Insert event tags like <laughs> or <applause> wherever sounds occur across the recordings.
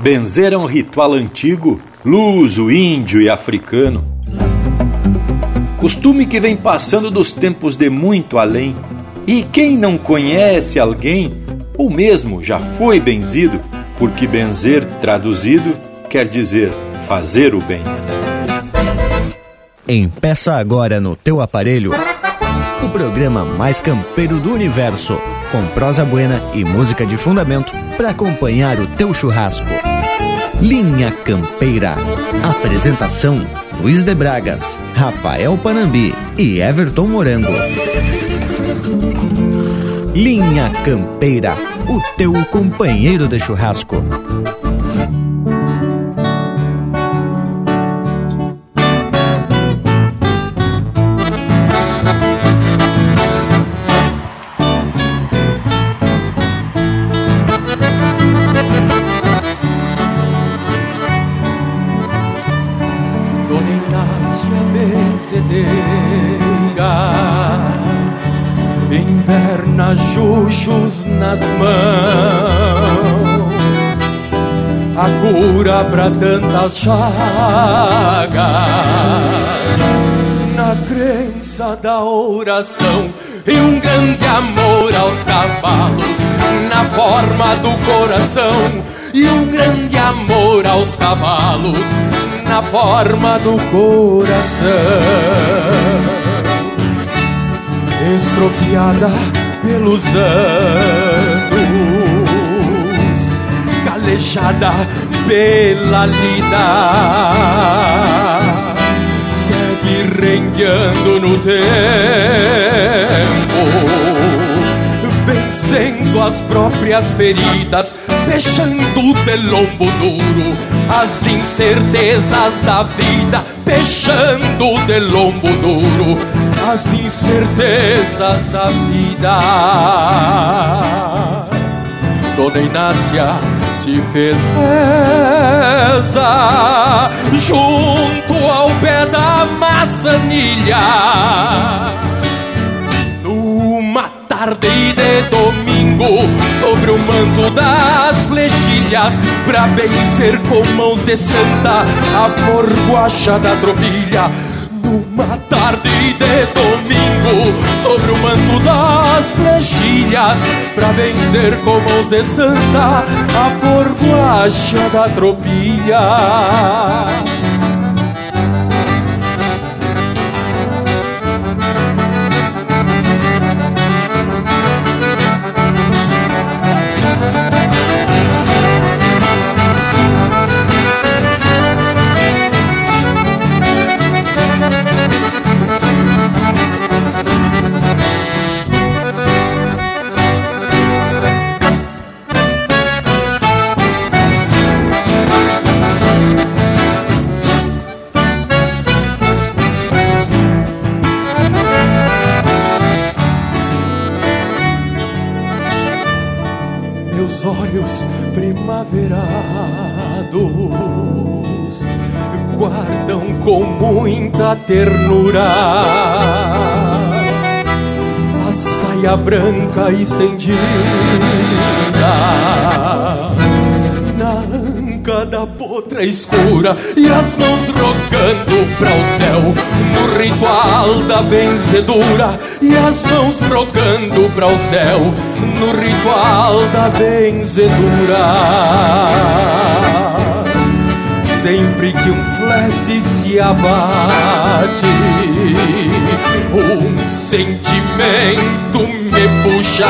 Benzer é um ritual antigo, luso, índio e africano. Costume que vem passando dos tempos de muito além. E quem não conhece alguém, ou mesmo já foi benzido, porque benzer, traduzido, quer dizer fazer o bem. Empeça agora no teu aparelho o programa mais campeiro do universo, com prosa buena e música de fundamento para acompanhar o teu churrasco. Linha Campeira. Apresentação: Luiz de Bragas, Rafael Panambi e Everton Morango. Linha Campeira, o teu companheiro de churrasco. Pra tantas chagas. Na crença da oração e um grande amor aos cavalos, na forma do coração e um grande amor aos cavalos, na forma do coração. Estropiada pelos anos, calejada pela lida segue rengueando no tempo, vencendo as próprias feridas, deixando de lombo duro as incertezas da vida, fechando de lombo duro as incertezas da vida. Dona Inácia se fez reza junto ao pé da maçanilha. Numa tarde de domingo, sobre o manto das flechilhas, pra vencer com mãos de santa a forguacha da tropilha uma tarde de domingo, sobre o manto das flechilhas, pra vencer com mãos de santa a forguacha da tropilha. muita ternura. A saia branca estendida na anca da potra escura e as mãos rogando para o céu no ritual da benzedura e as mãos rogando para o céu no ritual da benzedura sempre que um flete se abate, um sentimento me puxa.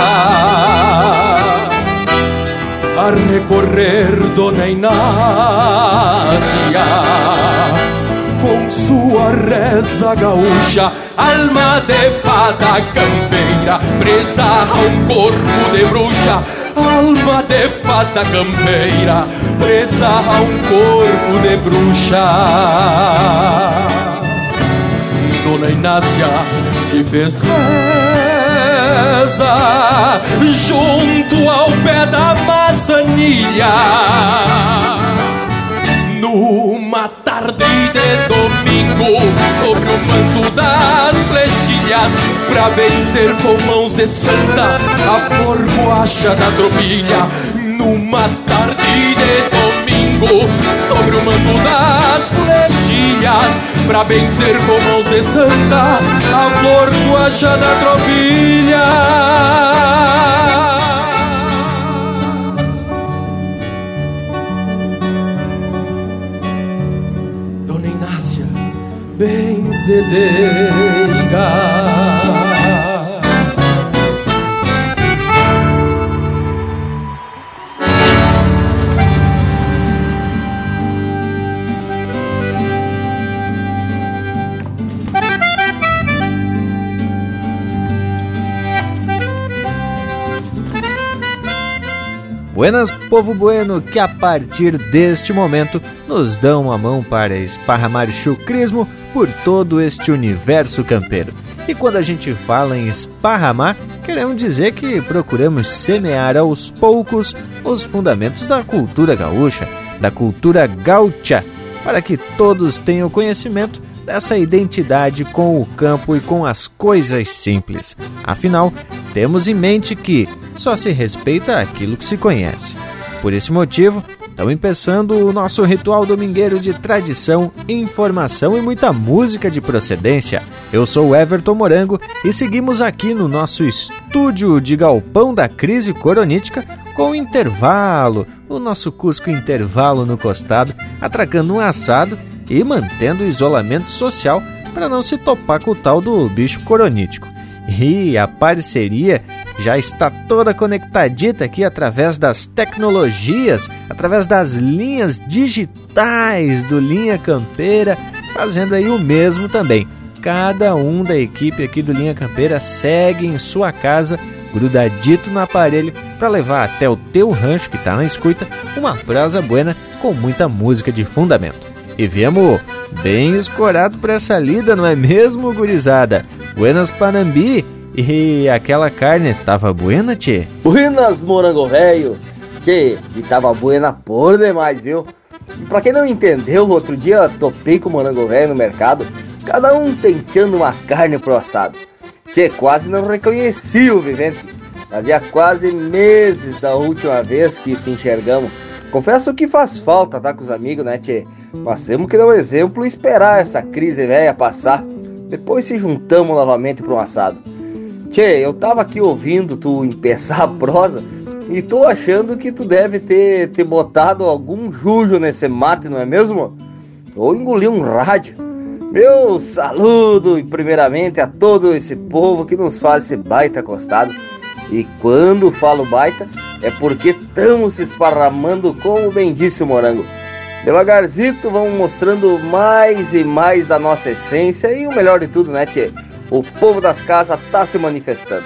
A recorrer Dona Inácia com sua reza gaúcha, alma de fada campeira, presa a um corpo de bruxa alma de fada campeira, presa a um corpo de bruxa. Dona Inácia se fez reza junto ao pé da maçanilha. Numa tarde de domingo, sobre o manto das flechilhas, pra vencer com mãos de santa a forboacha da tropilha. Numa tarde de domingo, sobre o manto das flechilhas, pra vencer com mãos de santa a forboacha da tropilha. Benzedeira. Buenas, povo bueno, que a partir deste momento nos dão a mão para esparramar chucrismo por todo este universo campeiro. E quando a gente fala em esparramar, queremos dizer que procuramos semear aos poucos os fundamentos da cultura gaúcha, da cultura gaúcha, para que todos tenham conhecimento dessa identidade com o campo e com as coisas simples. Afinal, temos em mente que só se respeita aquilo que se conhece. Por esse motivo, estamos começando o nosso ritual domingueiro de tradição, informação e muita música de procedência. Eu sou Everton Morango e seguimos aqui no nosso estúdio de galpão da crise coronítica com o intervalo, o nosso Cusco intervalo no costado, atracando um assado e mantendo o isolamento social para não se topar com o tal do bicho coronítico. E a parceria já está toda conectadita aqui através das tecnologias, através das linhas digitais do Linha Campeira, fazendo aí o mesmo também. Cada um da equipe aqui do Linha Campeira segue em sua casa, grudadito no aparelho, para levar até o teu rancho que está na escuta uma prosa buena com muita música de fundamento. E viemos bem escorado para essa lida, não é mesmo, gurizada? Buenas Panambi, e aquela carne tava buena, tchê? Buenas, morango velho. Tchê, e tava buena por demais, viu? Pra quem não entendeu, outro dia topei com o morango velho no mercado, cada um tentando uma carne pro assado. Tchê, quase não reconheci o vivente. Fazia quase meses da última vez que se enxergamos. Confesso que faz falta estar tá com os amigos, né, tchê? Mas temos que dar um exemplo e esperar essa crise velha passar. Depois se juntamos novamente para um assado. Tchê, eu tava aqui ouvindo tu empeçar a prosa e tô achando que tu deve ter, ter botado algum jujo nesse mate, não é mesmo? Ou engoliu um rádio. Meu saludo, primeiramente, a todo esse povo que nos faz esse baita costado. E quando falo baita, é porque estamos se esparramando, como bem disse o Morango. Devagarzito vamos mostrando mais e mais da nossa essência e o melhor de tudo, né, Tchê? O povo das casas tá se manifestando.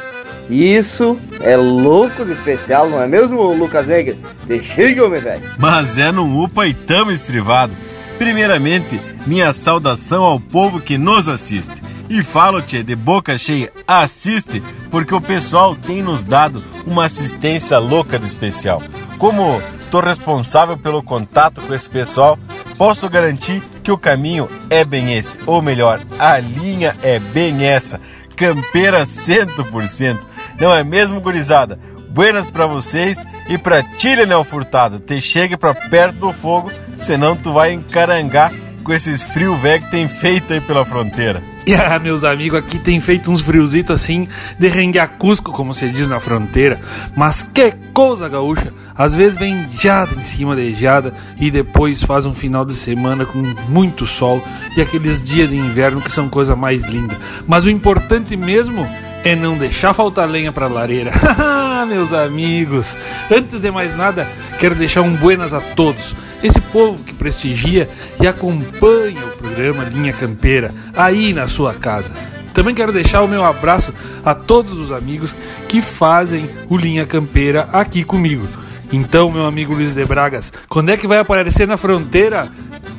Isso é louco de especial, não é mesmo, Lucas Neger? Deixa meu velho. Mas é no UPA e tamo estrivado. Primeiramente, minha saudação ao povo que nos assiste. E falo-te de boca cheia, assiste, porque o pessoal tem nos dado uma assistência louca de especial. Como tô responsável pelo contato com esse pessoal, posso garantir que o caminho é bem esse. Ou melhor, a linha é bem essa. Campeira 100%. Não é mesmo, gurizada? Buenas para vocês e pra ti, Leonel Furtado. Te chegue pra perto do fogo, senão tu vai encarangar com esses frios velho que tem feito aí pela fronteira. <laughs> E ah, meus amigos, aqui tem feito uns friozitos assim de renguear cusco, como se diz na fronteira. Mas que coisa gaúcha! Às vezes vem geada em cima de geada e depois faz um final de semana com muito sol e aqueles dias de inverno que são coisa mais linda. Mas o importante mesmo é não deixar faltar lenha para lareira. <laughs> meus amigos, antes de mais nada, quero deixar um buenas a todos esse povo que prestigia e acompanha o programa Linha Campeira aí na sua casa. Também quero deixar o meu abraço a todos os amigos que fazem o Linha Campeira aqui comigo. Então, meu amigo Luiz de Bragas, quando é que vai aparecer na fronteira?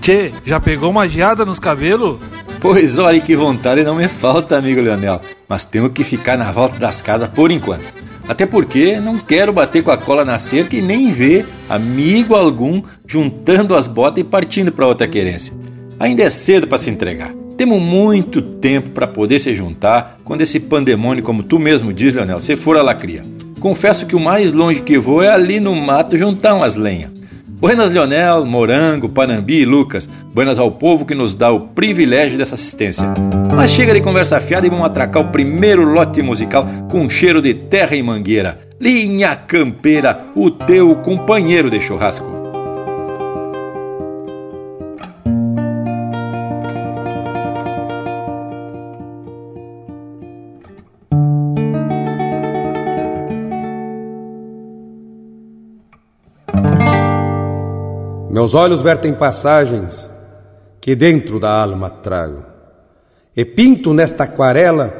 Tchê, já pegou uma geada nos cabelos? Pois olha que vontade não me falta, amigo Leonel. Mas tenho que ficar na volta das casas por enquanto. Até porque não quero bater com a cola na cerca e nem ver amigo algum juntando as botas e partindo para outra querência. Ainda é cedo para se entregar. Temos muito tempo para poder se juntar quando esse pandemônio, como tu mesmo diz, Leonel, se for a lacria. Confesso que o mais longe que vou é ali no mato juntar umas lenhas. Buenas Leonel, Morango, Panambi e Lucas. Buenas ao povo que nos dá o privilégio dessa assistência. Mas chega de conversa fiada e vamos atracar o primeiro lote musical com cheiro de terra e mangueira. Linha Campeira, o teu companheiro de churrasco. Meus olhos vertem passagens que dentro da alma trago, e pinto nesta aquarela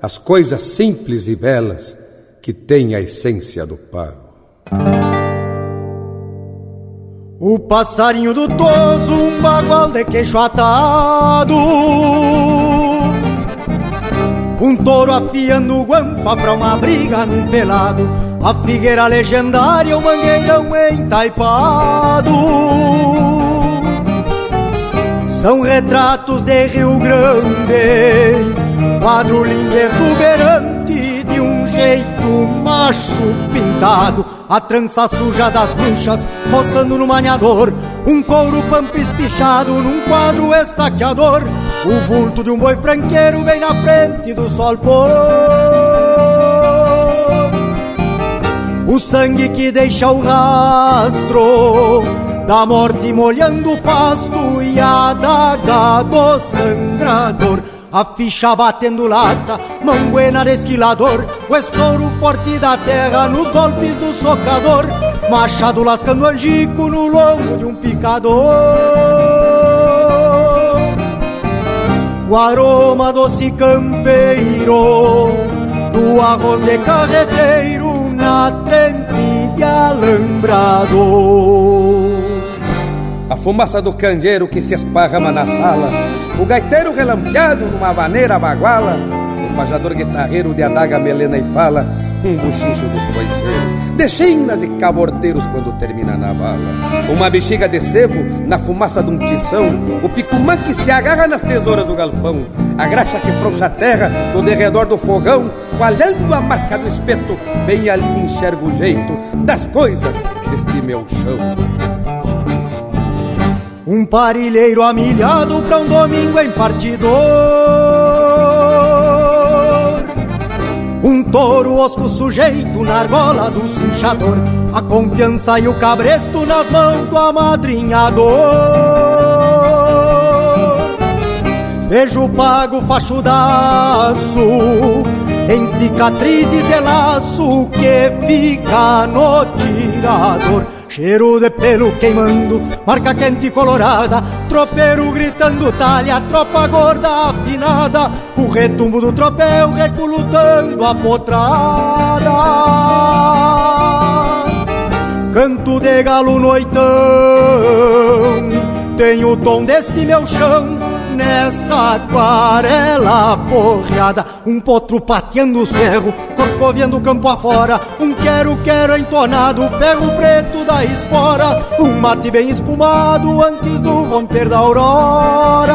as coisas simples e belas que têm a essência do pago. O passarinho do toso, um bagual de queixo atado. Um touro afiando guampa pra uma briga num pelado a figueira legendária, o mangueirão entaipado. São retratos de Rio Grande, quadro lindo exuberante de um jeito macho pintado. A trança suja das bruxas roçando no maniador, um couro pampa espichado num quadro estaqueador. O vulto de um boi franqueiro bem na frente do sol pôr. O sangue que deixa o rastro da morte molhando o pasto e a daga do sangrador. A ficha batendo lata, manguena de esquilador, o estouro forte da terra nos golpes do socador, machado lascando angico no lombo de um picador. O aroma doce campeiro do arroz de carreteiro na trempe de alambrado. A fumaça do candeeiro que se esparrama na sala, o gaiteiro relampeado numa vaneira baguala, o pajador guitarreiro de adaga, melena e pala, um buchincho dos coiceiros, de chinas e cabordeiros quando termina na bala. Uma bexiga de sebo na fumaça de um tição, o picumã que se agarra nas tesouras do galpão, a graxa que frouxa a terra no derredor do fogão, coalhando a marca do espeto, bem ali enxergo o jeito das coisas deste meu chão. Um parilheiro amilhado pra um domingo em partidor touro osco sujeito na argola do cinchador A confiança e o cabresto nas mãos do amadrinhador. Vejo pago fachudaço Em cicatrizes de laço que fica no tirador Cheiro de pelo queimando, marca quente colorada, tropeiro gritando talha, tropa gorda afinada, o retumbo do tropel reculutando a potrada. Canto de galo noitão, tem o tom deste meu chão, nesta aquarela porreada, um potro pateando o ferro, corcoviando campo afora, um quero-quero entonado, ferro preto da espora, um mate bem espumado antes do romper da aurora.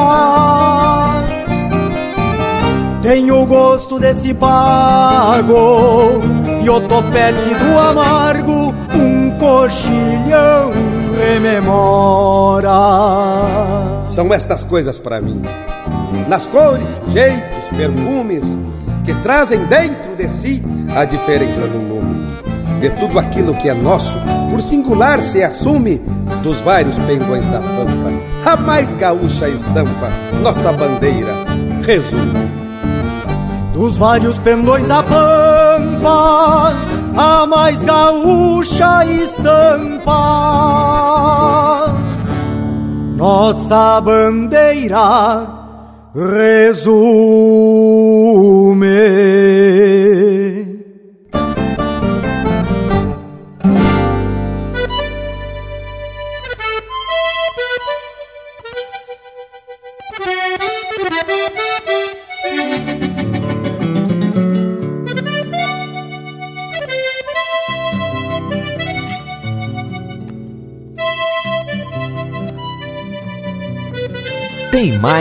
Tenho o gosto desse pago e o topete do amargo, um coxilhão rememora. São estas coisas para mim, nas cores, jeitos, perfumes, que trazem dentro de si a diferença do nome. De tudo aquilo que é nosso, por singular se assume, dos vários pendões da pampa, a mais gaúcha estampa, nossa bandeira, resume. Dos vários pendões da pampa, a mais gaúcha estampa. Nossa bandeira resume.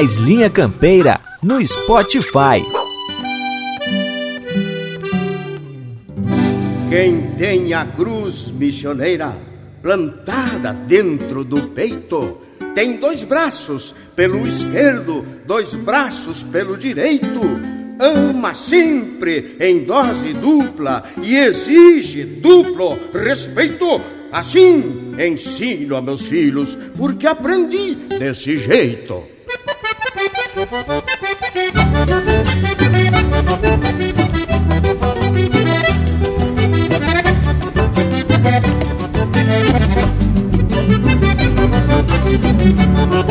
Mais Linha Campeira no Spotify. Quem tem a cruz missioneira plantada dentro do peito. Tem dois braços pelo esquerdo, dois braços pelo direito. Ama sempre em dose dupla e exige duplo respeito. Assim ensino a meus filhos, porque aprendi desse jeito. Música <laughs>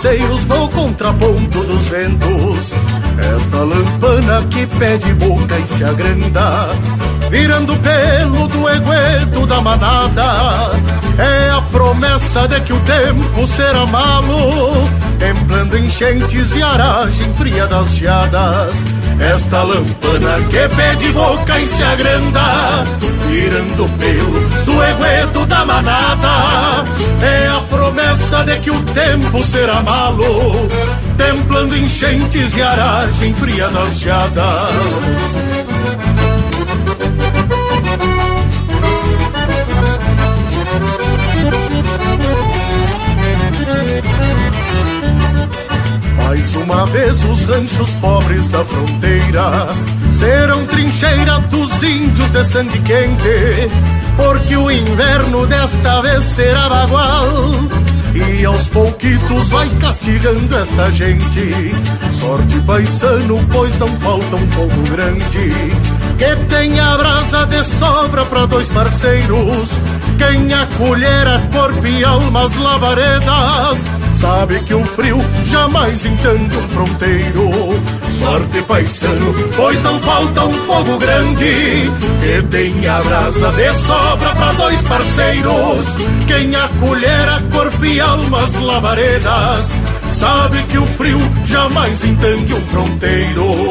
anseios no contraponto dos ventos. Esta lampana que pede boca e se agranda, virando pelo do egueto da manada. É a promessa de que o tempo será malo, templando enchentes e aragem fria das geadas. Esta lampana que pede boca e se agranda, virando pelo do egueto da manada. É a promessa de que o tempo será malo, templando enchentes e aragem fria das geadas. Mais uma vez os ranchos pobres da fronteira serão trincheira dos índios de sangue quente, porque o inverno desta vez será bagual. E aos pouquitos vai castigando esta gente. Sorte paisano, pois não falta um fogo grande. Que tenha brasa de sobra para dois parceiros. Quem acolhera corpo e almas lavaredas sabe que o frio jamais entende um fronteiro. Sorte paisano, pois não falta um fogo grande que tenha brasa de sobra para dois parceiros. Quem acolher a corpo e almas lavaredas sabe que o frio jamais entende um fronteiro.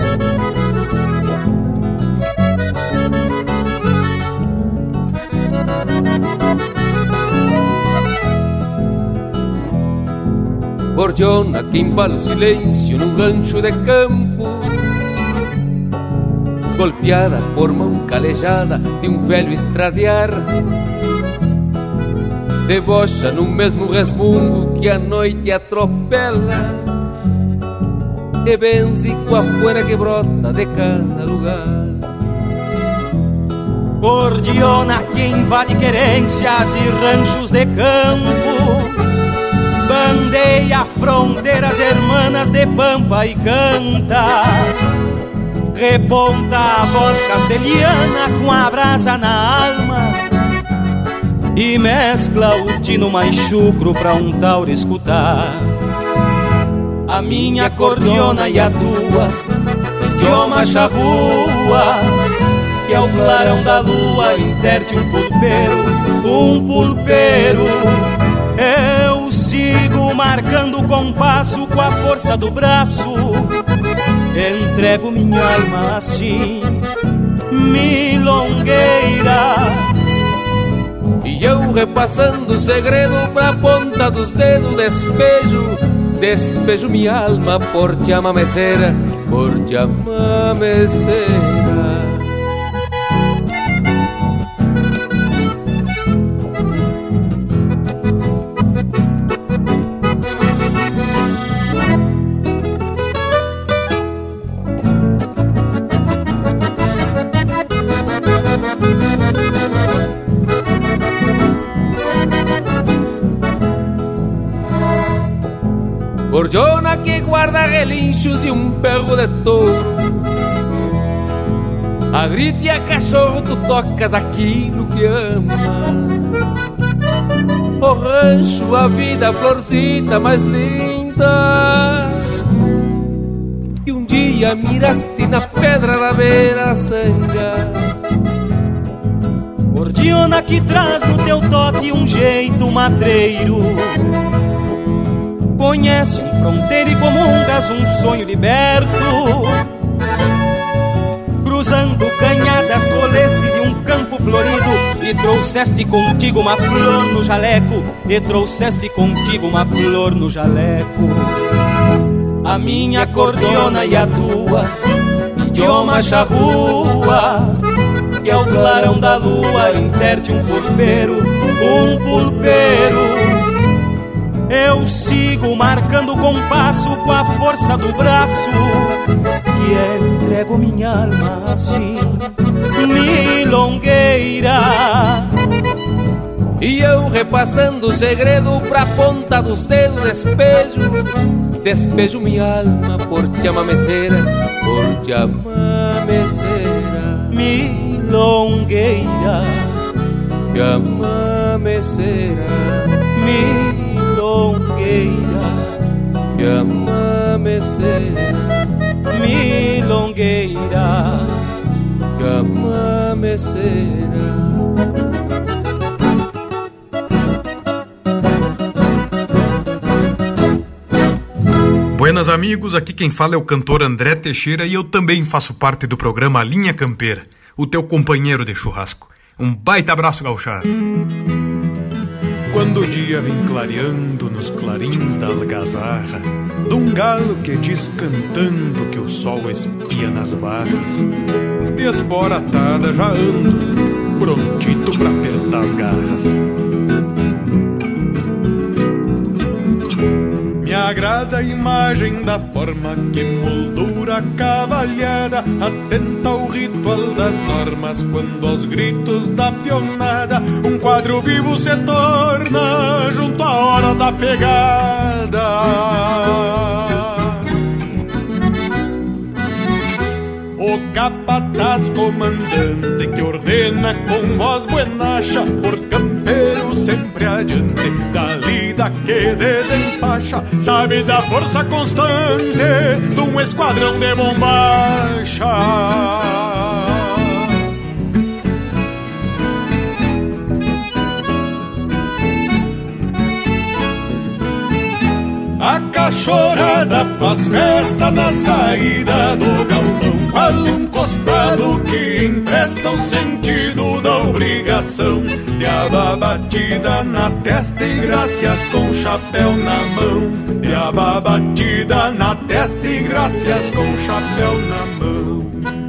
Gordiona que embala o silêncio num rancho de campo Golpeada por mão calejada de um velho estradear debocha no mesmo resmungo que a noite atropela e benze com a poeira que brota de cada lugar. Gordiona que invade querências e ranchos de campo Bandeia fronteiras hermanas de pampa e canta Reponta a voz castelhana com a brasa na alma e mescla o tino mais chucro pra um tauro escutar. A minha cordiona e a tua, idioma charrua, que é o clarão da lua, interte um pulpeiro, um pulpeiro. Marcando o compasso com a força do braço, entrego minha alma assim, milongueira. E eu repassando o segredo pra ponta dos dedos Despejo, despejo minha alma por te amameceira Por te amameceira relinchos e um perro de touro A grite e a cachorro tu tocas aquilo que ama O rancho, a vida, a florcita mais linda. Que um dia miraste na pedra na beira sanga Gordiona que traz no teu toque um jeito matreiro Conhece fronteira e comungas um sonho liberto. Cruzando canhadas coleste de um campo florido E trouxeste contigo uma flor no jaleco E trouxeste contigo uma flor no jaleco. A minha cordiona e a tua Idioma charrua Que é o clarão da lua Interte um pulpeiro, um pulpeiro eu sigo marcando o compasso com a força do braço. Que entrego minha alma assim Milongueira. E eu repassando o segredo pra ponta dos dedos Despejo, despejo minha alma por te amameceira Por te amameceira Milongueira. Te amameceira Milongueira milongueira que amameceira, milongueira que amameceira. Buenas amigos, aqui quem fala é o cantor André Teixeira e eu também faço parte do programa Linha Campeira, o teu companheiro de churrasco. Um baita abraço, gauchado! Quando o dia vem clareando nos clarins da algazarra, de um galo que diz cantando que o sol espia nas barras, de espora atada já ando, prontito pra apertar as garras. Me agrada a imagem da forma que moldura a cavalhada, atenta ao ritual das normas, quando aos gritos da pionada, um quadro vivo se torna junto à hora da pegada. O capataz comandante que ordena com voz buenacha por campeiro sempre adiante da lida que desempacha sabe da força constante de um esquadrão de bombacha. A cachorrada faz festa na saída do galpão Qual um costado que empresta o sentido da obrigação. De aba batida na testa e graças com chapéu na mão. De aba batida na testa e graças com chapéu na mão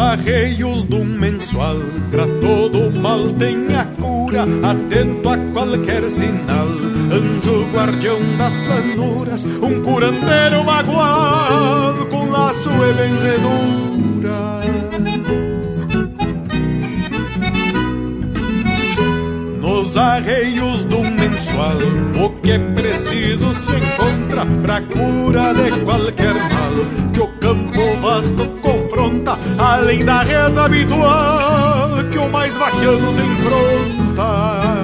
arreios do mensual, pra todo mal tem a cura, atento a qualquer sinal. Anjo guardião das planuras, um curandeiro bagual, com laço e benzedura. Nos arreios do mensual, o que é preciso se encontra pra cura de qualquer mal que o campo vasto além da reza habitual que o mais vaquiano tem pronta.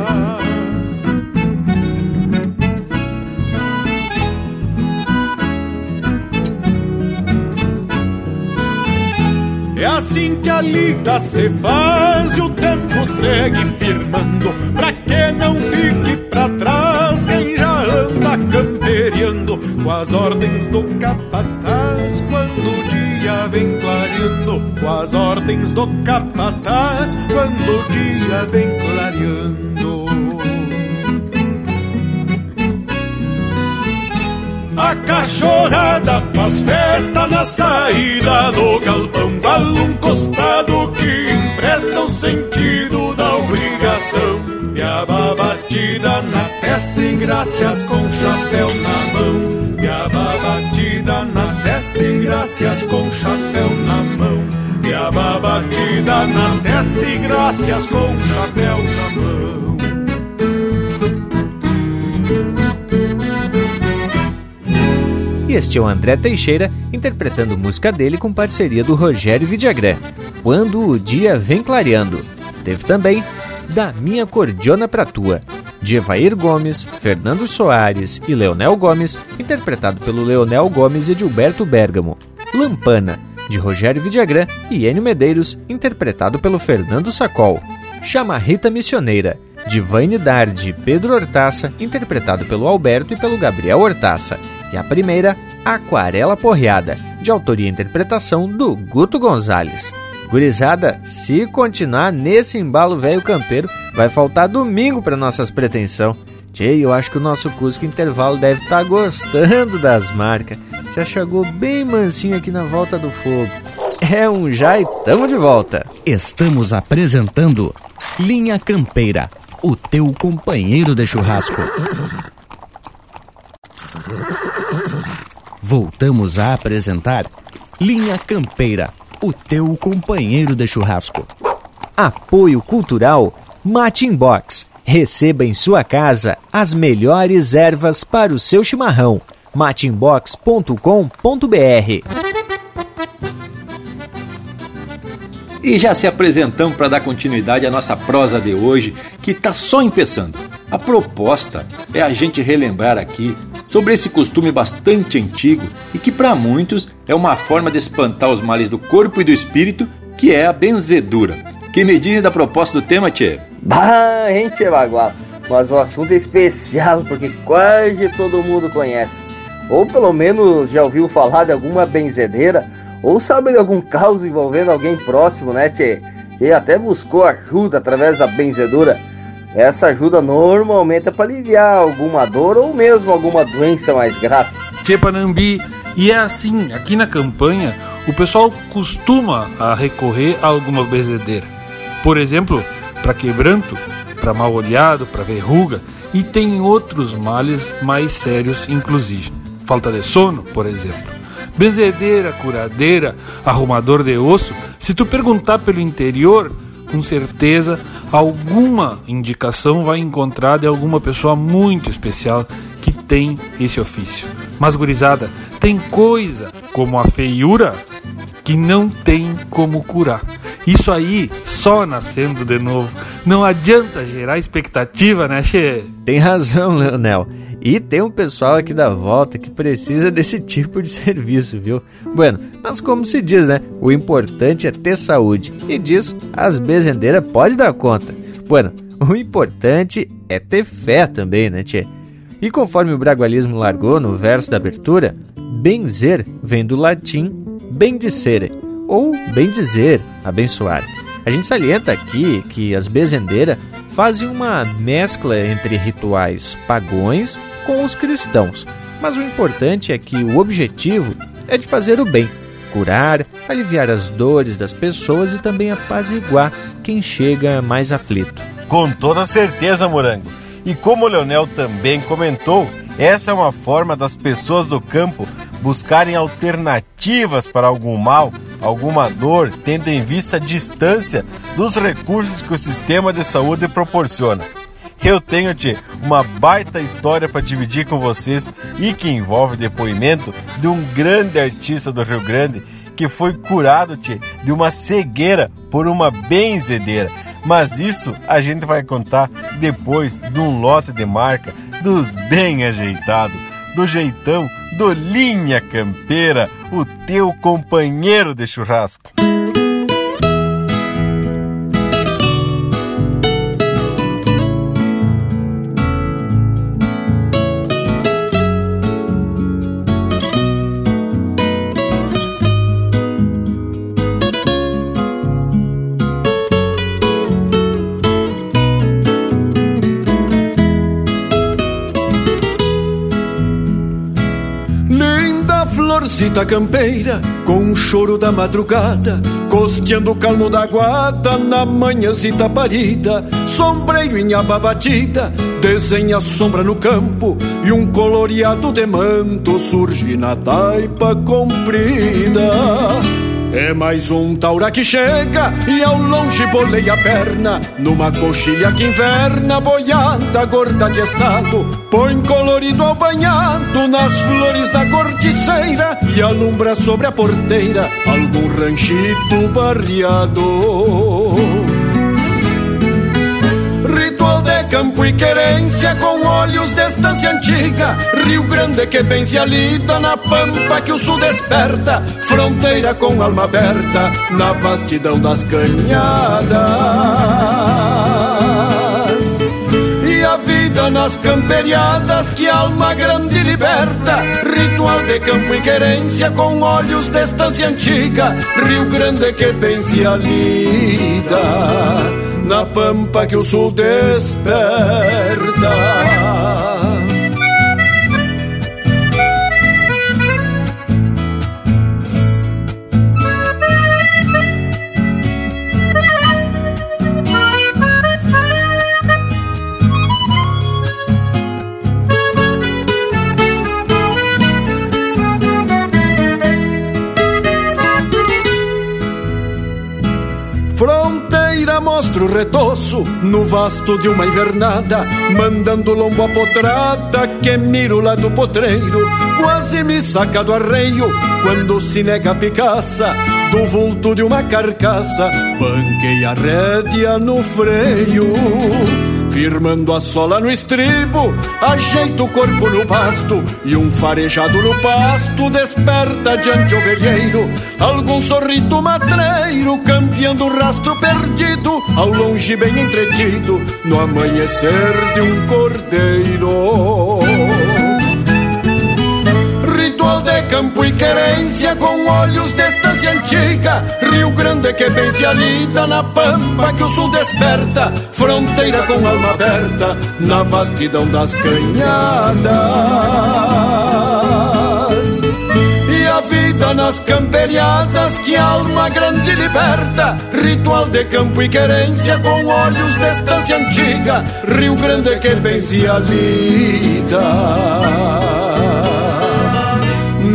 É assim que a lida se faz e o tempo segue firmando Pra que não fique pra trás quem já anda camperiando Com as ordens do capataz quando o dia vem clareando Com as ordens do capataz quando o dia vem clareando. A cachorrada faz festa na saída do galpão Qual um costado que empresta o sentido da obrigação. Piaba batida na testa e graças com chapéu na mão. Piaba batida na e graças com chapéu na mão Piaba batida na testa e graças com chapéu na mão E este é o André Teixeira interpretando música dele com parceria do Rogério Vidagrã, Quando o Dia Vem Clareando. Teve também Da Minha Cordiona Pra Tua, de Evair Gomes, Fernando Soares e Leonel Gomes, interpretado pelo Leonel Gomes e Gilberto Bergamo. Lampana, de Rogério Vidagrã e Enio Medeiros, interpretado pelo Fernando Sacol. Chamarrita Missioneira, de Vaine Dardi e Pedro Hortaça, interpretado pelo Alberto e pelo Gabriel Hortaça. E a primeira, Aquarela Porreada, de autoria e interpretação do Guto Gonzalez. Gurizada, se continuar nesse embalo velho campeiro, vai faltar domingo para nossas pretensão. Tchê, eu acho que o nosso Cusco Intervalo deve estar tá gostando das marcas. Se achagou bem mansinho aqui na volta do fogo. É um já e tamo de volta. Estamos apresentando Linha Campeira, o teu companheiro de churrasco. Voltamos a apresentar Linha Campeira, o teu companheiro de churrasco. Apoio Cultural Matin Box. Receba em sua casa as melhores ervas para o seu chimarrão. matinbox.com.br E já se apresentamos para dar continuidade à nossa prosa de hoje, que está só começando. A proposta é a gente relembrar aqui sobre esse costume bastante antigo e que para muitos é uma forma de espantar os males do corpo e do espírito, que é a benzedura. Que me diz da proposta do tema, Tchê? Bah, hein, Tchê Bagual? Mas o assunto é especial porque quase todo mundo conhece. Ou pelo menos já ouviu falar de alguma benzedeira, ou sabe de algum caos envolvendo alguém próximo, né, Tchê? Que até buscou ajuda através da benzedura. Essa ajuda normalmente é para aliviar alguma dor ou mesmo alguma doença mais grave. Tchê Panambi, e é assim, aqui na campanha, o pessoal costuma a recorrer a alguma benzedeira. Por exemplo, para quebranto, para mal olhado, para verruga e tem outros males mais sérios, inclusive. Falta de sono, por exemplo. Benzedeira, curadeira, arrumador de osso, se tu perguntar pelo interior, com certeza alguma indicação vai encontrar de alguma pessoa muito especial que tem esse ofício. Mas, gurizada, tem coisa como a feiura que não tem como curar. Isso aí só nascendo de novo. Não adianta gerar expectativa, né, Che? Tem razão, Leonel. E tem um pessoal aqui da volta que precisa desse tipo de <laughs> serviço, viu? Bueno, mas como se diz, né? O importante é ter saúde. E disso as bezendeiras podem dar conta. Bueno, o importante é ter fé também, né, tchê? E conforme o bragualismo largou no verso da abertura, benzer vem do latim bendicere, ou bem dizer, abençoar. A gente salienta aqui que as bezendeiras fazem uma mescla entre rituais pagões com os cristãos, mas o importante é que o objetivo é de fazer o bem, curar, aliviar as dores das pessoas e também apaziguar quem chega mais aflito. Com toda certeza, Morango. E como o Leonel também comentou, essa é uma forma das pessoas do campo buscarem alternativas para algum mal, alguma dor, tendo em vista a distância dos recursos que o sistema de saúde proporciona. Eu tenho, te uma baita história para dividir com vocês e que envolve depoimento de um grande artista do Rio Grande que foi curado, te de uma cegueira por uma benzedeira. Mas isso a gente vai contar depois de um lote de marca dos bem ajeitados, do jeitão do Linha Campeira, o teu companheiro de churrasco. Florcita campeira, com o choro da madrugada, costeando o calmo da guata na manhãzita parida, sombreiro em aba batida, desenha sombra no campo e um coloreado de manto surge na taipa comprida. É mais um taura que chega e ao longe boleia a perna. Numa coxilha que inverna, boiada gorda de estado Põe colorido ao banhado nas flores da corticeira E alumbra sobre a porteira algum ranchito barriado campo e querência com olhos de estância antiga. Rio Grande que bem se alita na pampa que o sul desperta Fronteira com alma aberta na vastidão das canhadas. E a vida nas camperiadas que alma grande liberta. Ritual de campo e querência com olhos de estância antiga. Rio Grande que bem se alita na pampa que o sul desperta. Retoço no vasto de uma invernada, mandando lombo a potrada que miro lá do potreiro, quase me saca do arreio quando se nega a picaça do vulto de uma carcaça, banquei a rédea no freio. Firmando a sola no estribo, ajeita o corpo no pasto e um farejado no pasto desperta diante o velheiro. Algum sorrito matreiro campeando o rastro perdido, ao longe bem entretido, no amanhecer de um cordeiro ritual de campo e querência com olhos de estância antiga. Rio Grande que bem se alida na pampa que o sul desperta. Fronteira com alma aberta na vastidão das canhadas. E a vida nas camperiadas que alma grande liberta. Ritual de campo e querência com olhos de estância antiga. Rio Grande que bem se alida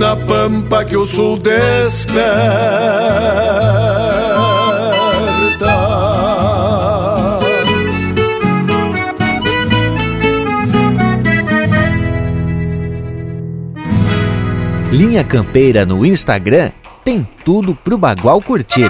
na pampa que o sul desperta. Linha Campeira no Instagram tem tudo pro Bagual curtir.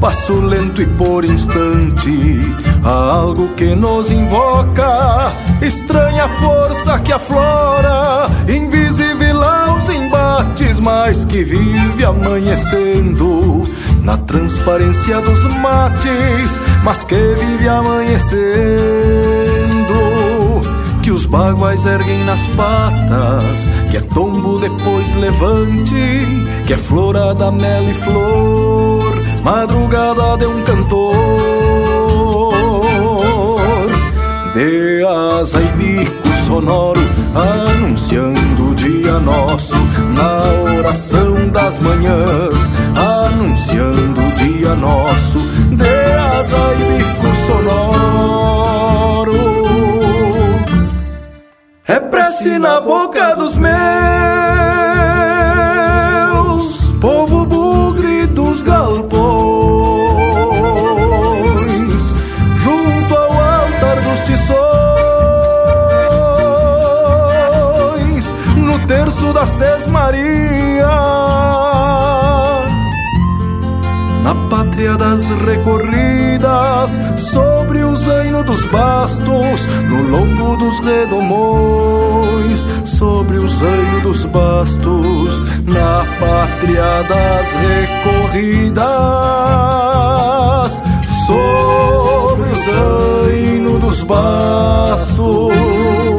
Passo lento e por instante, há algo que nos invoca, estranha força que aflora, invisível aos embates, mas que vive amanhecendo na transparência dos mates, mas que vive amanhecendo. Que os baguais erguem nas patas, que é tombo depois levante, que é florada, mel e flor, madrugada de um cantor, de asa e bico sonoro, anunciando o dia nosso, na oração das manhãs, anunciando o dia nosso, de asa e bico sonoro. É prece na boca dos meus, da Sesmaria na pátria das recorridas, sobre o zaino dos bastos, no lombo dos redomões, sobre o zaino dos bastos, na pátria das recorridas, sobre o zaino dos bastos.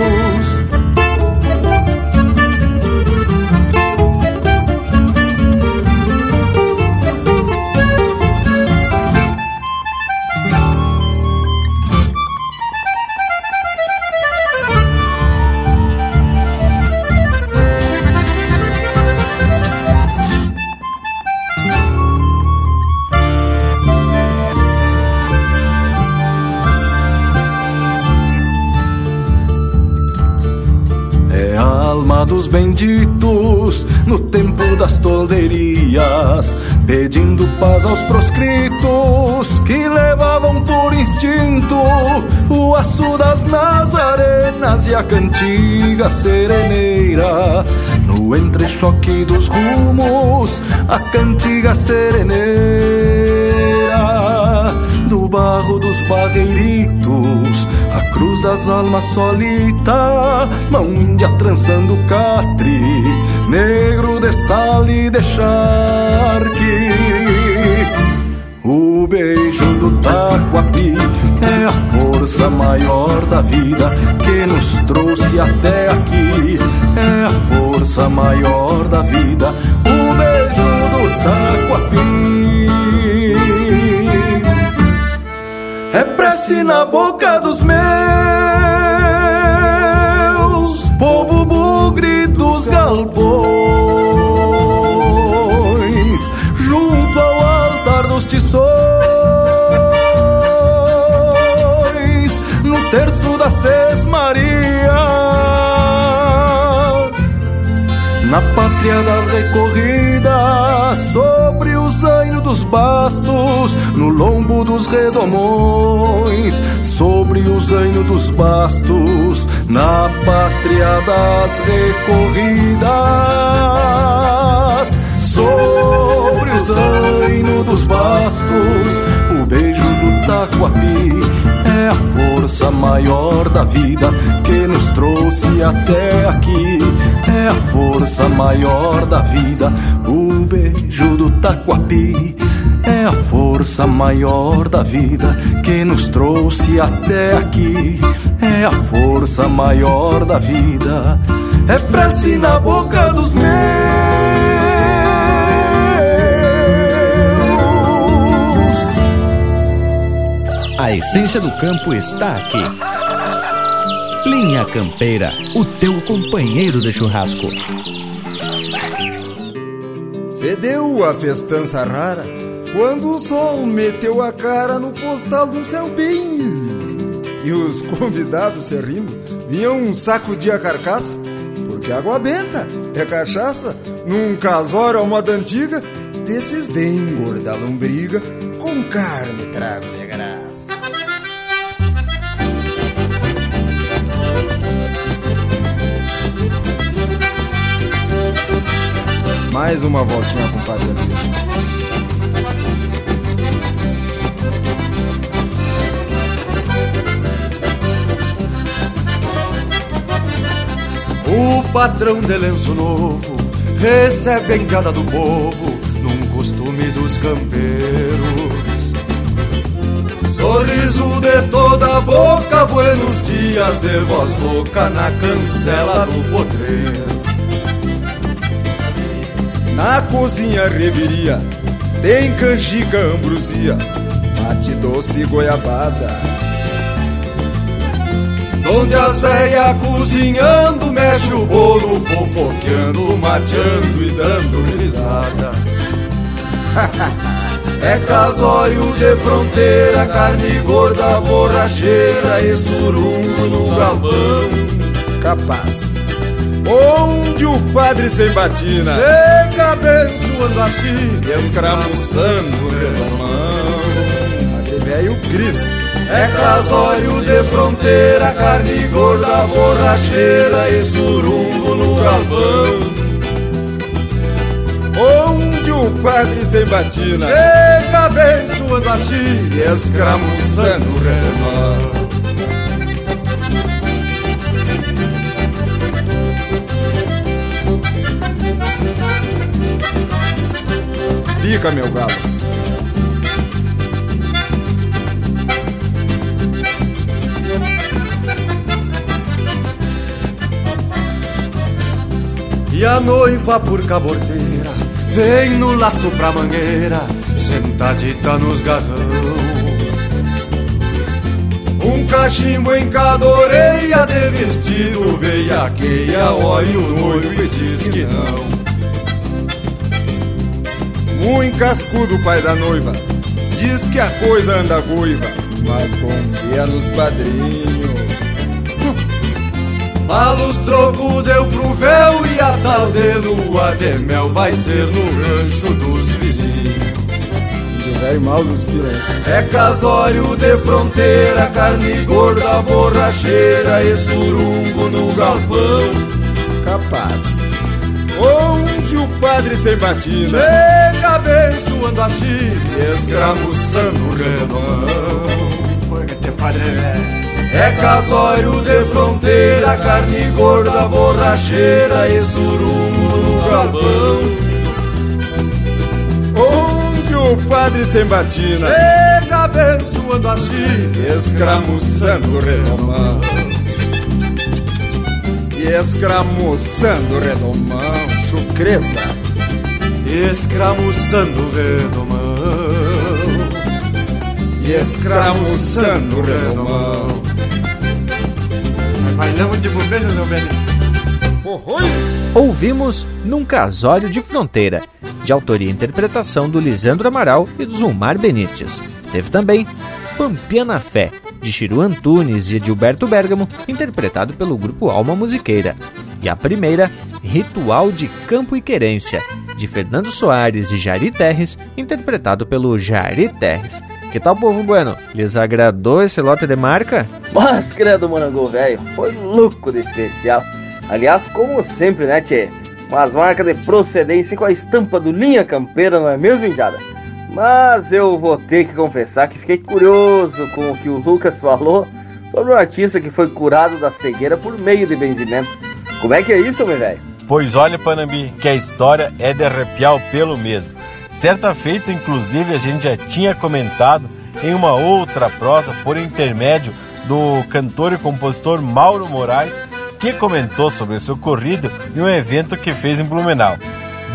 Benditos no tempo das tolderias, pedindo paz aos proscritos que levavam por instinto o aço das nazarenas e a cantiga sereneira. No entrechoque dos rumos, a cantiga sereneira do barro dos barreiritos, a cruz das almas solita, mão índia trançando catre, negro de sal e de charque. O beijo do taquapi é a força maior da vida que nos trouxe até aqui. É a força maior da vida, o beijo do taquapi. cresce na boca dos meus, povo bugre dos galpões, junto ao altar dos tições, no terço das seis Marias, na pátria das recorridas sobre os anos dos bastos, no lombo dos redomões, sobre o zaino dos bastos, na pátria das recorridas, sobre o zaino dos bastos, o beijo do taquapi é a força maior da vida que nos trouxe até aqui. É a força maior da vida, o beijo do taquapi. É a força maior da vida que nos trouxe até aqui. É a força maior da vida. É prece na boca dos meus. A essência do campo está aqui. Linha Campeira, o teu companheiro de churrasco. Fedeu a festança rara quando o sol meteu a cara no postal de um céu bem. E os <laughs> convidados se rindo vinham um saco de a carcaça, porque água benta é cachaça num casório à moda antiga desses de engordar lombriga com carne e trago Mais uma voltinha com o Padre O patrão de lenço novo recebe a engada do povo num costume dos campeiros. Sorriso de toda a boca, buenos dias de voz louca na cancela do potreiro. Na cozinha reviria, tem canjica, ambrosia, mate doce goiabada. Onde as velhas cozinhando, mexe o bolo, fofoqueando, mateando e dando risada. <laughs> é casório de fronteira, carne gorda, borracheira e surungo no galpão. Capaz. Onde o padre sem batina chega abençoando a China, escramuçando o redomão. Padre velho Cris. É casório de fronteira, carne gorda, borracheira e surungo no galpão. Onde o padre sem batina chega abençoando a China, e escramuçando o redomão. Fica, meu galo. E a noiva por caborteira vem no laço pra mangueira, sentadita nos garrão. Um cachimbo em cada orelha de vestido veiaqueia, olha o noivo e diz que não. Muito cascudo pai da noiva, diz que a coisa anda goiva, mas confia nos padrinhos. Malos troco deu pro véu e a tal de lua de mel vai ser no rancho dos vizinhos. Mal dos piranha. É casório de fronteira, carne gorda, borracheira e surungo no galpão. Capaz. Onde o padre sem batina chega abençoando a China, escramuçando o velho. É casório de fronteira, carne gorda, borracheira e surungo no galpão. Onde o padre sem batina chega abençoando a China, escramuçando o. E escramuçando o redomão, chucreza. Escramuçando o redomão. E escramuçando o redomão. Bailamos de bobeira, meu velho. Ouvimos Num Casório de Fronteira, de autoria e interpretação do Lisandro Amaral e do Zulmar Benites. Teve também Pampiana Fé, de Chiru Antunes e Gilberto Bergamo, interpretado pelo grupo Alma Musiqueira. E a primeira, Ritual de Campo e Querência, de Fernando Soares e Jari Terres, interpretado pelo Jari Terres. Que tal, povo bueno? Lhes agradou esse lote de marca? Mas, credo, Morango velho, foi louco de especial. Aliás, como sempre, né, Tchê? Umas marcas de procedência com a estampa do Linha Campeira, não é mesmo, Indiada? Mas eu vou ter que confessar que fiquei curioso com o que o Lucas falou sobre um artista que foi curado da cegueira por meio de benzimento. Como é que é isso, meu velho? Pois olha, Panambi, que a história é de arrepiar o pelo mesmo. Certa feita, inclusive, a gente já tinha comentado em uma outra prosa por intermédio do cantor e compositor Mauro Moraes, que comentou sobre esse ocorrido em um evento que fez em Blumenau.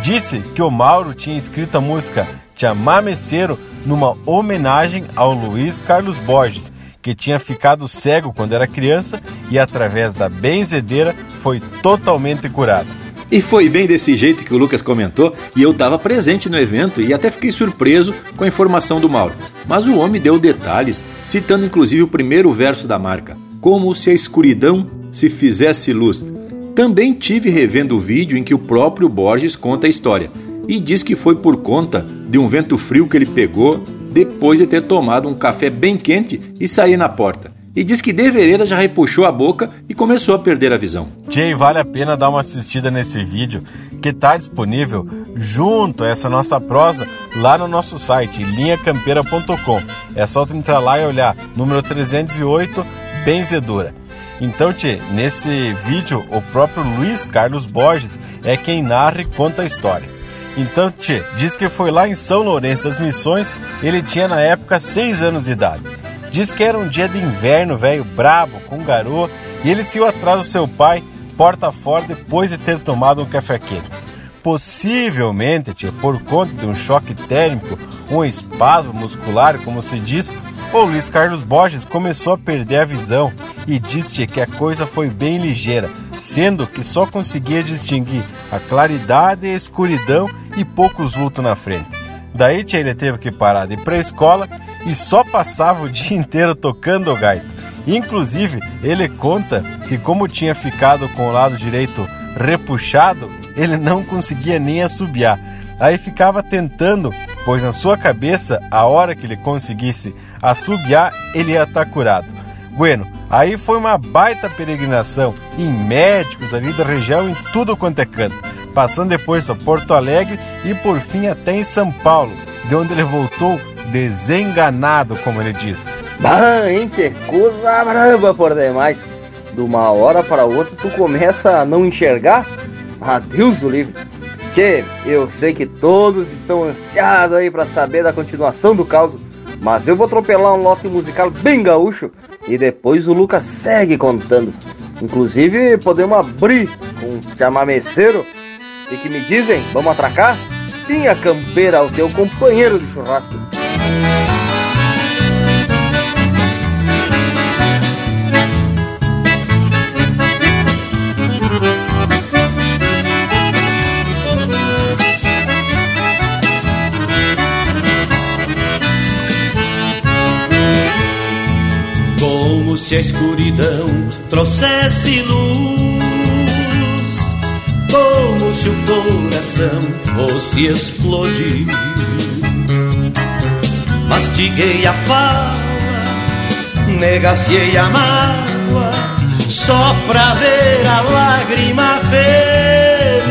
Disse que o Mauro tinha escrito a música Chamameceiro numa homenagem ao Luiz Carlos Borges, que tinha ficado cego quando era criança e através da benzedeira foi totalmente curado. E foi bem desse jeito que o Lucas comentou, e eu estava presente no evento e até fiquei surpreso com a informação do Mauro. Mas o homem deu detalhes, citando inclusive o primeiro verso da marca: Como se a escuridão se fizesse luz. Também tive revendo o vídeo em que o próprio Borges conta a história e diz que foi por conta de um vento frio que ele pegou depois de ter tomado um café bem quente e sair na porta e diz que de vereda já repuxou a boca e começou a perder a visão. Jay, vale a pena dar uma assistida nesse vídeo que está disponível junto a essa nossa prosa lá no nosso site linhacampeira.com. É só tu entrar lá e olhar, número 308, Benzedora. Então, Tchê, nesse vídeo, o próprio Luiz Carlos Borges é quem narra e conta a história. Então, Tchê, diz que foi lá em São Lourenço das Missões, ele tinha na época 6 anos de idade. Diz que era um dia de inverno, velho, brabo, com garoa, e ele se atrás do seu pai, porta fora, depois de ter tomado um café quente. Possivelmente, tia, por conta de um choque térmico, um espasmo muscular, como se diz, o Luiz Carlos Borges começou a perder a visão e disse que a coisa foi bem ligeira, sendo que só conseguia distinguir a claridade e a escuridão e poucos vultos na frente. Daí tia, ele teve que parar de ir para a escola e só passava o <laughs> dia inteiro tocando o gaito. Inclusive, ele conta que como tinha ficado com o lado direito repuxado, ele não conseguia nem assobiar. Aí ficava tentando, pois na sua cabeça, a hora que ele conseguisse assobiar, ele ia estar curado. Bueno, aí foi uma baita peregrinação em médicos ali da região, em tudo quanto é canto. Passando depois para Porto Alegre e por fim até em São Paulo, de onde ele voltou desenganado, como ele diz. Bah, hein, que coisa brava por demais. De uma hora para outra tu começa a não enxergar? Adeus o livre. Tchê, eu sei que todos estão ansiados aí para saber da continuação do caos, mas eu vou atropelar um lote musical bem gaúcho e depois o Lucas segue contando. Inclusive, podemos abrir um chamameceiro. E que me dizem? Vamos atracar? Pinha campeira ao teu companheiro de churrasco. Como se a escuridão trouxesse luz, como se o coração fosse explodir Mastiguei a fala, negaciei a mágoa, só pra ver a lágrima feliz.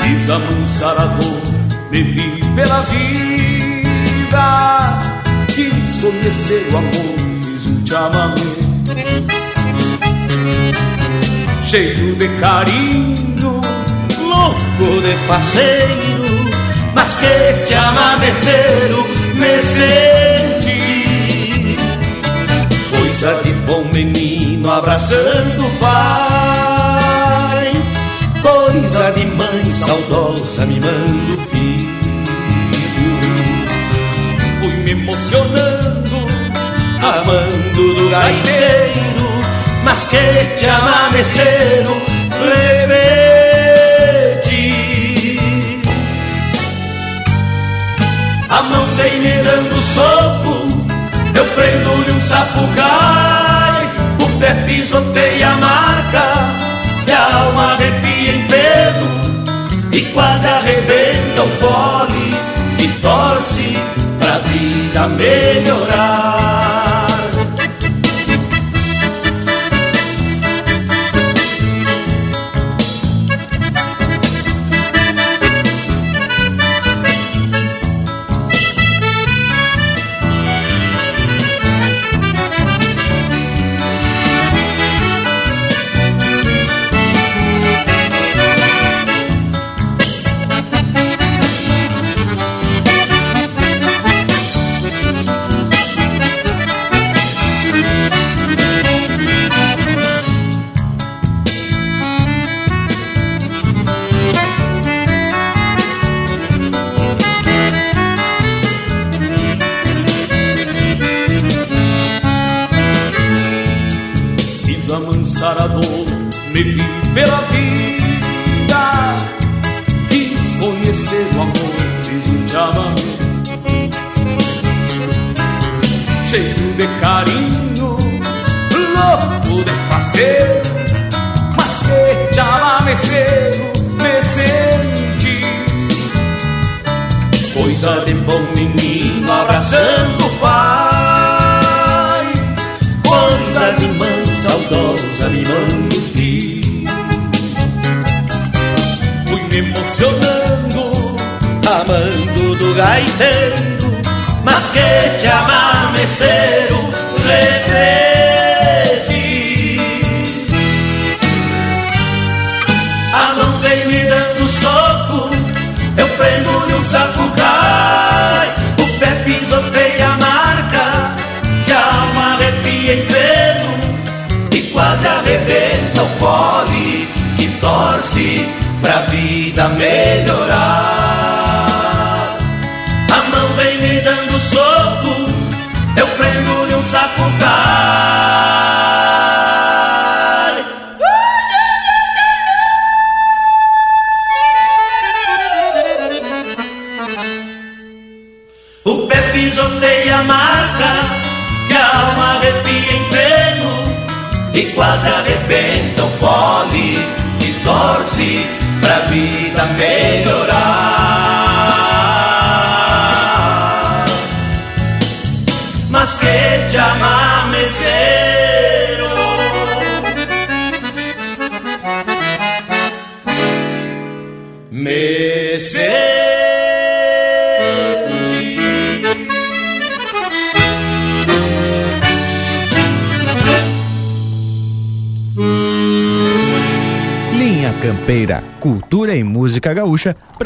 Quis amansar a dor, bebi pela vida. Quis conhecer o amor, Cheio de carinho, louco de faceiro mas que te ama meceiro me senti Coisa de bom menino abraçando o pai. Coisa de mãe saudosa mimando o filho. Fui me emocionando, amando do gaiteiro Mas que te ama meceiro A mão vem me dando soco, eu prendo sapucai, o pé pisoteia a marca, e a alma arrepia em pedo, e quase arrebenta o fole, e torce pra vida melhorar.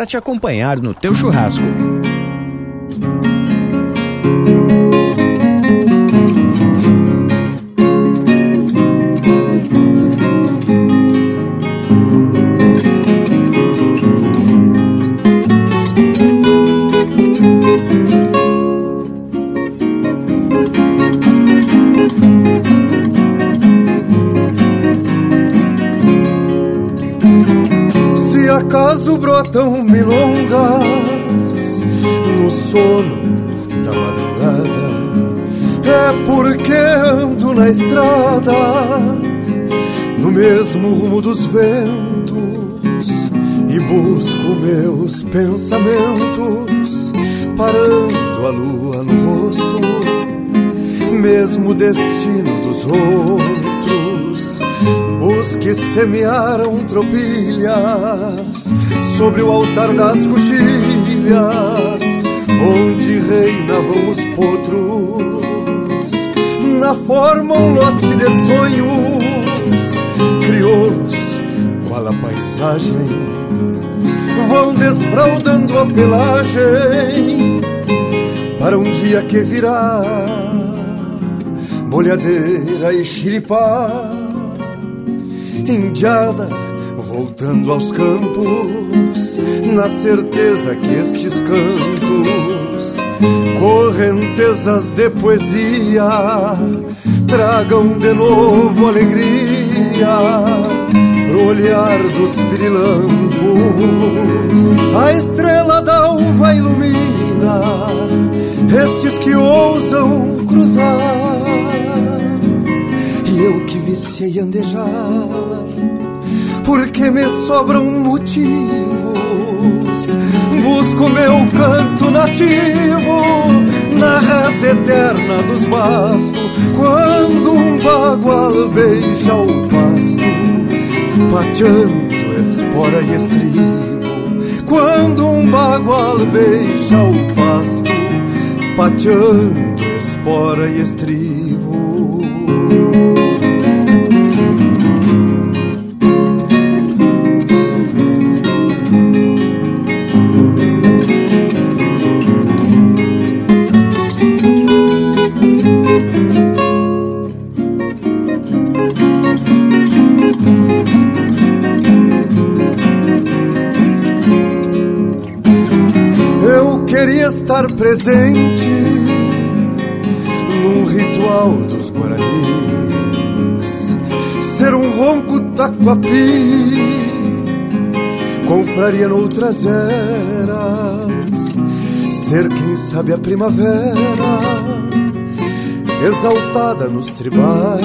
Te acompanhar no teu churrasco. Sono da madrugada. É porque ando na estrada, no mesmo rumo dos ventos, e busco meus pensamentos, parando a lua no rosto, mesmo destino dos outros, os que semearam tropilhas sobre o altar das coxilhas, onde reinavam os potros, na forma um lote de sonhos, crioulos, qual a paisagem, vão desfraudando a pelagem, para um dia que virá, bolhadeira e xiripá, indiada, voltando aos campos na certeza que estes cantos, correntezas de poesia, tragam de novo alegria pro olhar dos pirilampos. A estrela da alva ilumina estes que ousam cruzar viciei andejar, porque me sobram motivos. Busco meu canto nativo na raça eterna dos bastos, quando um bagual beija o pasto, pateando espora e estribo. Quando um bagual beija o pasto, pateando espora e estribo. Presente num ritual dos Guaranis, ser um ronco taquapi, confraria noutras eras, ser quem sabe a primavera, exaltada nos tribais,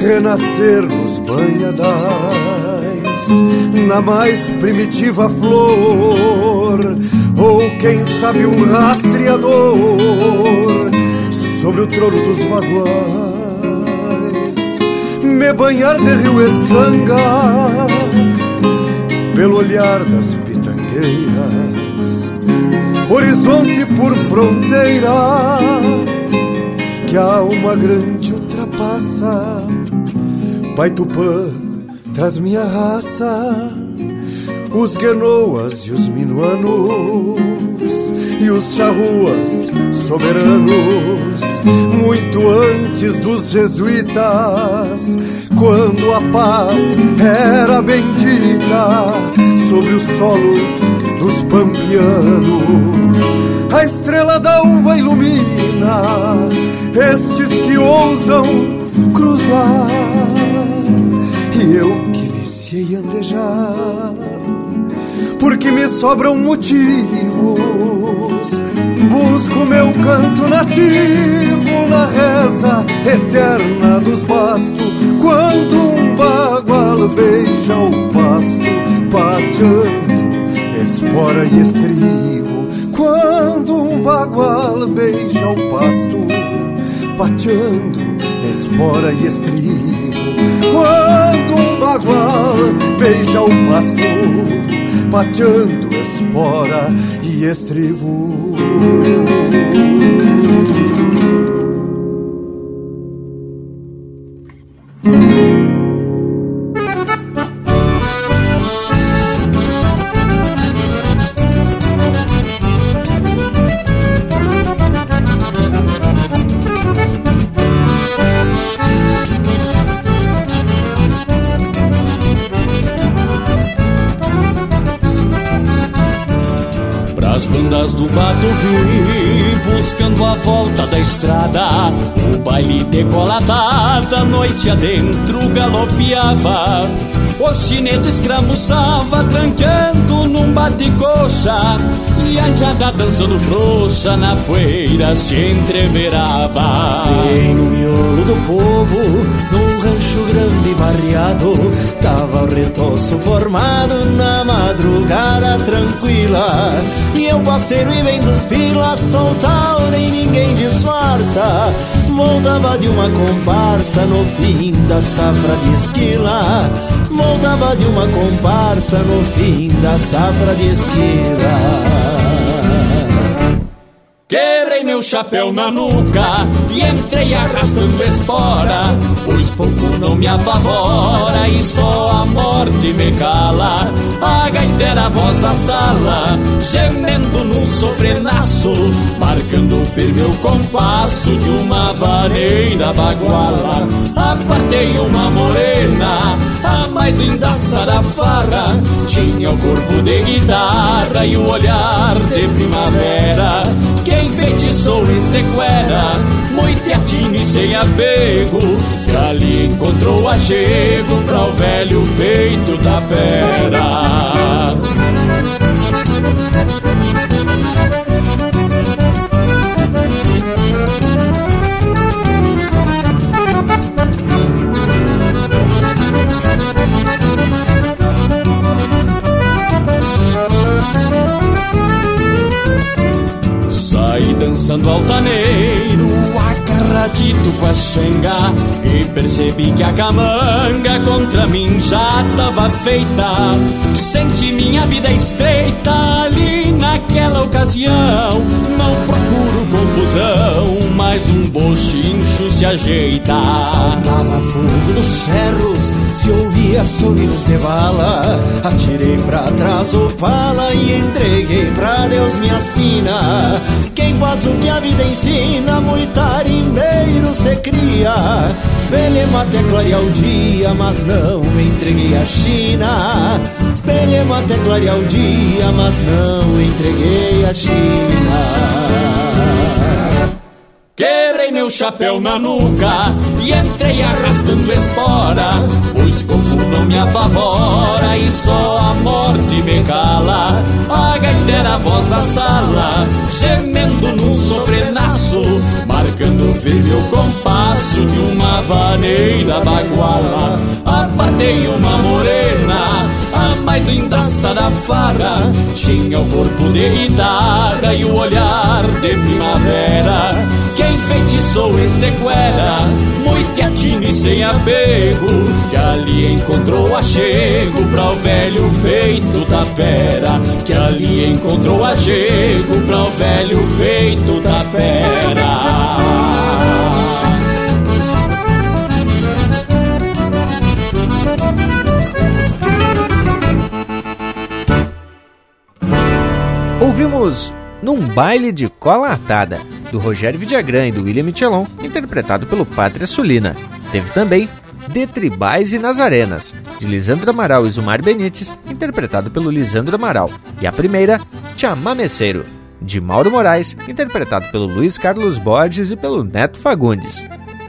renascer nos banhadais, na mais primitiva flor, ou quem sabe um rastreador sobre o trono dos baguais, me banhar de rio e sanga pelo olhar das pitangueiras, horizonte por fronteira que a alma grande ultrapassa. Pai Tupã, traz minha raça, os guenoas e os minuanos e os charruas soberanos, muito antes dos jesuítas, quando a paz era bendita sobre o solo dos pampianos. A estrela da uva ilumina estes que ousam cruzar, sobram motivos. Busco meu canto nativo na reza eterna dos bastos, quando um bagual beija o pasto, pateando espora e estribo. Quando um bagual beija o pasto, pateando espora e estribo. Quando um bagual beija o pasto, pateando espora e estribo. Baile decolatado, noite adentro galopeava O chineto escramuçava, trancando num bate-coxa E a jada dançando frouxa na poeira se entreverava Bem no miolo do povo, num rancho grande e barreado, tava o retoço formado na madrugada tranquila. E eu parceiro e bem dos pilas, soltar nem ninguém disfarça. Voltava de uma comparsa no fim da safra de esquila. Voltava de uma comparsa no fim da safra de esquila. Meu chapéu na nuca e entrei arrastando espora, pois pouco não me apavora e só a morte me cala. A gaiteira voz da sala, gemendo num sofrenaço, marcando firme o compasso de uma vareira baguala. Apartei uma morena, a mais lindaça da farra, tinha o corpo de guitarra e o olhar de primavera que enfeitiçou estequera, muito atinho e sem apego, que ali encontrou achego pra o velho peito da pera. Do altaneiro, agarradito com a xanga, e percebi que a camanga contra mim já tava feita. Senti minha vida estreita ali naquela ocasião. Não procuro confusão, mas um bochincho se ajeita. Saltava fogo dos cerros, se ouvia sonidos de bala. Atirei pra trás o pala e entreguei pra Deus me assina. Quem faz o que a vida ensina, muito tarimbeiro se cria. Belema até clarear o dia, mas não entreguei a China. Belema até clarear o dia, mas não entreguei a China. Quebrei meu chapéu na nuca e entrei arrastando espora. Pois pouco não me apavora e só a morte me cala. A gaitera a voz da sala, gemendo num sofrenaço, marcando firme o compasso de uma vaneira baguala. Apartei uma morena, mais lindaça da farra. Tinha o corpo de guitarra e o olhar de primavera. Quem enfeitiçou este guera, muito atino e sem apego, que ali encontrou achego pra o velho peito da pera, que ali encontrou achego pra o velho peito da pera. Ouvimos Num Baile de Cola Atada, do Rogério Vidagrã e do William Michelon, interpretado pelo Pátria Sulina. Teve também De Tribais e Nazarenas, de Lisandro Amaral e Zumar Benites, interpretado pelo Lisandro Amaral. E a primeira, Chamameceiro, de Mauro Moraes, interpretado pelo Luiz Carlos Borges e pelo Neto Fagundes.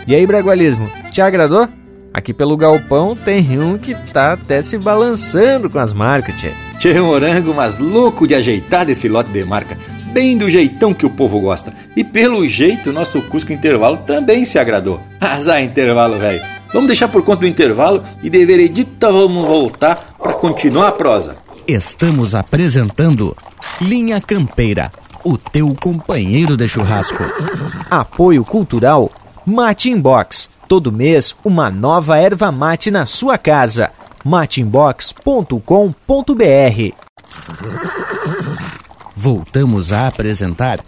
E aí, Bragualismo, te agradou? Aqui pelo galpão tem um que tá até se balançando com as marcas, tchê. Morango, mas louco de ajeitar desse lote de marca, bem do jeitão que o povo gosta. E pelo jeito, nosso Cusco Intervalo também se agradou. Azar intervalo, velho. Vamos deixar por conta do intervalo e de veredita vamos voltar para continuar a prosa. Estamos apresentando Linha Campeira, o teu companheiro de churrasco. Apoio Cultural Mate Inbox. Todo mês, uma nova erva mate na sua casa. mateinbox.com.br Voltamos a apresentar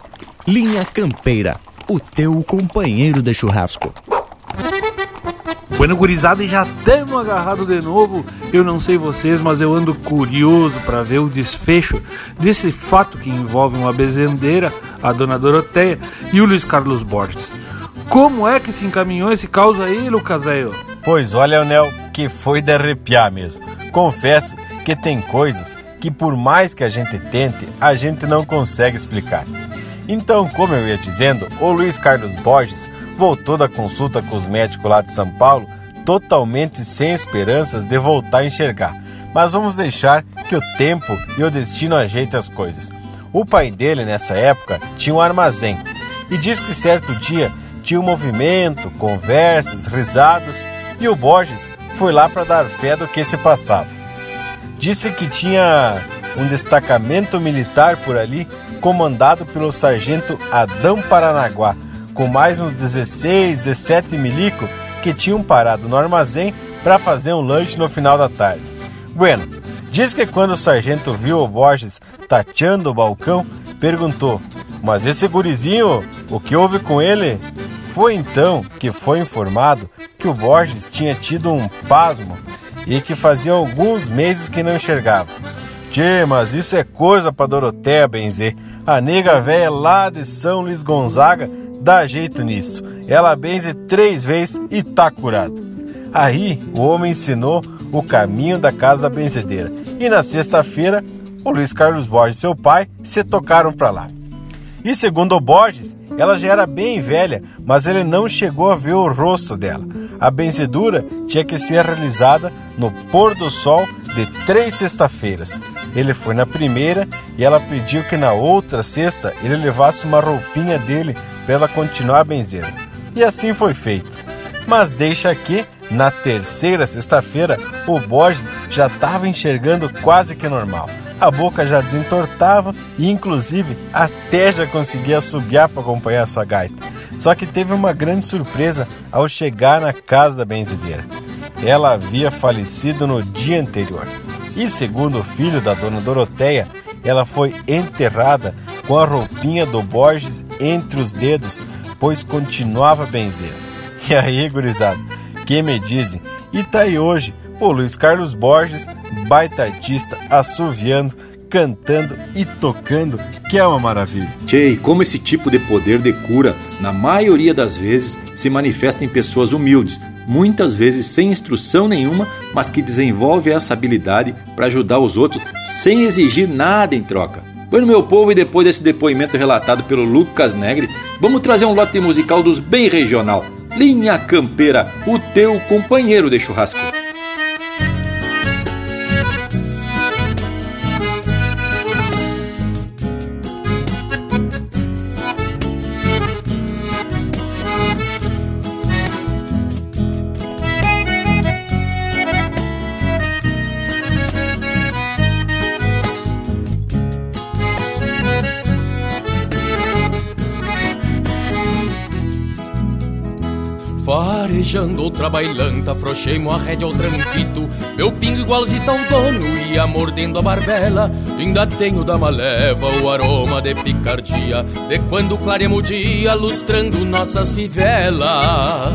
Linha Campeira, o teu companheiro de churrasco. Bueno, gurizada, e já estamos agarrado de novo. Eu não sei vocês, mas eu ando curioso para ver o desfecho desse fato que envolve uma bezendeira, a dona Doroteia, e o Luiz Carlos Borges. Como é que se encaminhou esse caos aí, Lucas velho? Pois olha, Nel, que foi de arrepiar mesmo. Confesso que tem coisas que por mais que a gente tente, a gente não consegue explicar. Então, como eu ia dizendo, o Luiz Carlos Borges voltou da consulta com os médicos lá de São Paulo totalmente sem esperanças de voltar a enxergar. Mas vamos deixar que o tempo e o destino ajeitem as coisas. O pai dele, nessa época, tinha um armazém e diz que certo dia tinha um movimento, conversas, risadas e o Borges foi lá para dar fé do que se passava. Disse que tinha um destacamento militar por ali comandado pelo sargento Adão Paranaguá, com mais uns 16, 17 milico que tinham parado no armazém para fazer um lanche no final da tarde. Bueno, diz que quando o sargento viu o Borges tateando o balcão, perguntou: Mas esse gurizinho, o que houve com ele? Foi então que foi informado que o Borges tinha tido um pasmo e que fazia alguns meses que não enxergava. Tchê, mas isso é coisa para Doroteia benzer. A nega velha lá de São Luís Gonzaga dá jeito nisso. Ela benze três vezes e tá curado. Aí o homem ensinou o caminho da casa da benzedeira. E na sexta-feira, o Luiz Carlos Borges e seu pai se tocaram para lá. E segundo o Borges, ela já era bem velha, mas ele não chegou a ver o rosto dela. A benzedura tinha que ser realizada no pôr do sol de três sexta-feiras. Ele foi na primeira e ela pediu que na outra sexta ele levasse uma roupinha dele para ela continuar a benzer. E assim foi feito. Mas deixa que, na terceira sexta-feira, o Borges já estava enxergando quase que normal. A boca já desentortava e, inclusive, até já conseguia assobiar para acompanhar a sua gaita. Só que teve uma grande surpresa ao chegar na casa da benzedeira. Ela havia falecido no dia anterior. E, segundo o filho da dona Doroteia, ela foi enterrada com a roupinha do Borges entre os dedos, pois continuava benzer. <laughs> E aí, gurizada, que me dizem? E tá aí hoje o Luiz Carlos Borges, baita artista, assoviando, cantando e tocando, que é uma maravilha. Tchê, como esse tipo de poder de cura, na maioria das vezes, se manifesta em pessoas humildes, muitas vezes sem instrução nenhuma, mas que desenvolve essa habilidade para ajudar os outros sem exigir nada em troca. Bueno, meu povo, e depois desse depoimento relatado pelo Lucas Negre, vamos trazer um lote musical dos bem regional. Linha Campeira, o teu companheiro de churrasco. Farejando outra bailanta, afrouxei-mo a rédea ao tranquito Meu pingo igualzito ao dono, ia mordendo a barbela. Ainda tenho da maleva o aroma de picardia De quando clareamos o dia, lustrando nossas fivelas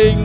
Hình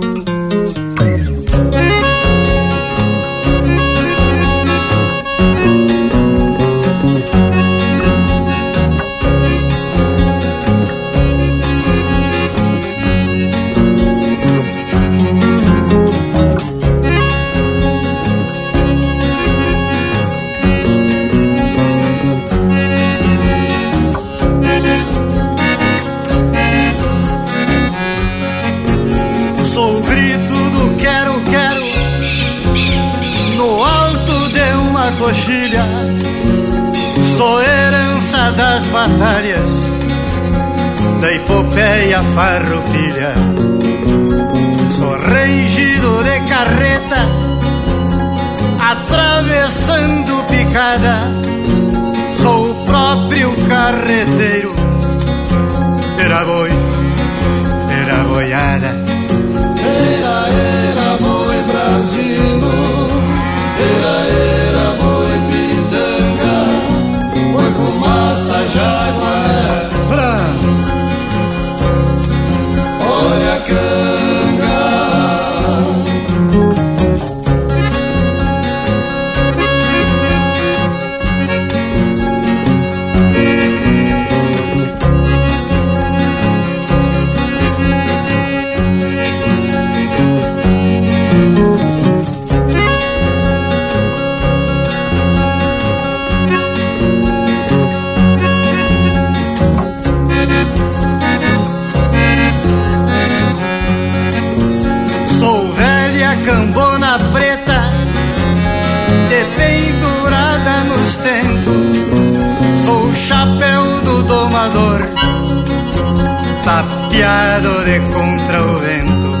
Tapeado de contra o vento.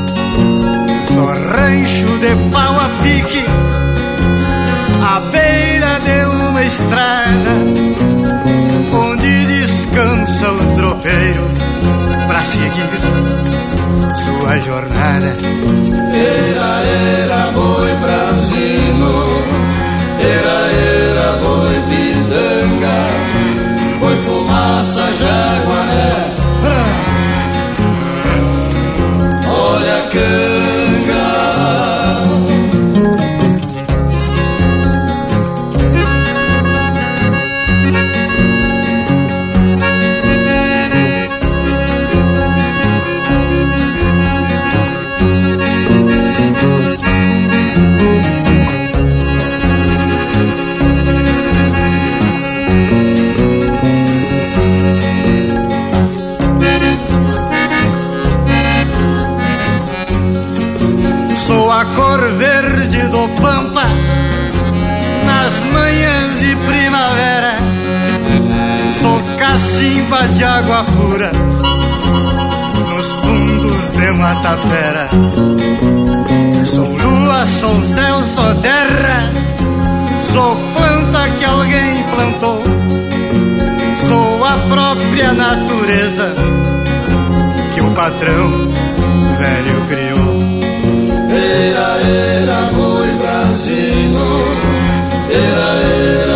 Sou rancho de pau a pique, à beira de uma estrada, onde descansa o tropeiro pra seguir sua jornada. Era, era boi brasino, era, era água pura nos fundos de Matapera. Sou lua, sou céu, sou terra. Sou planta que alguém plantou. Sou a própria natureza que o patrão velho criou. Era, era boi brasino, era, era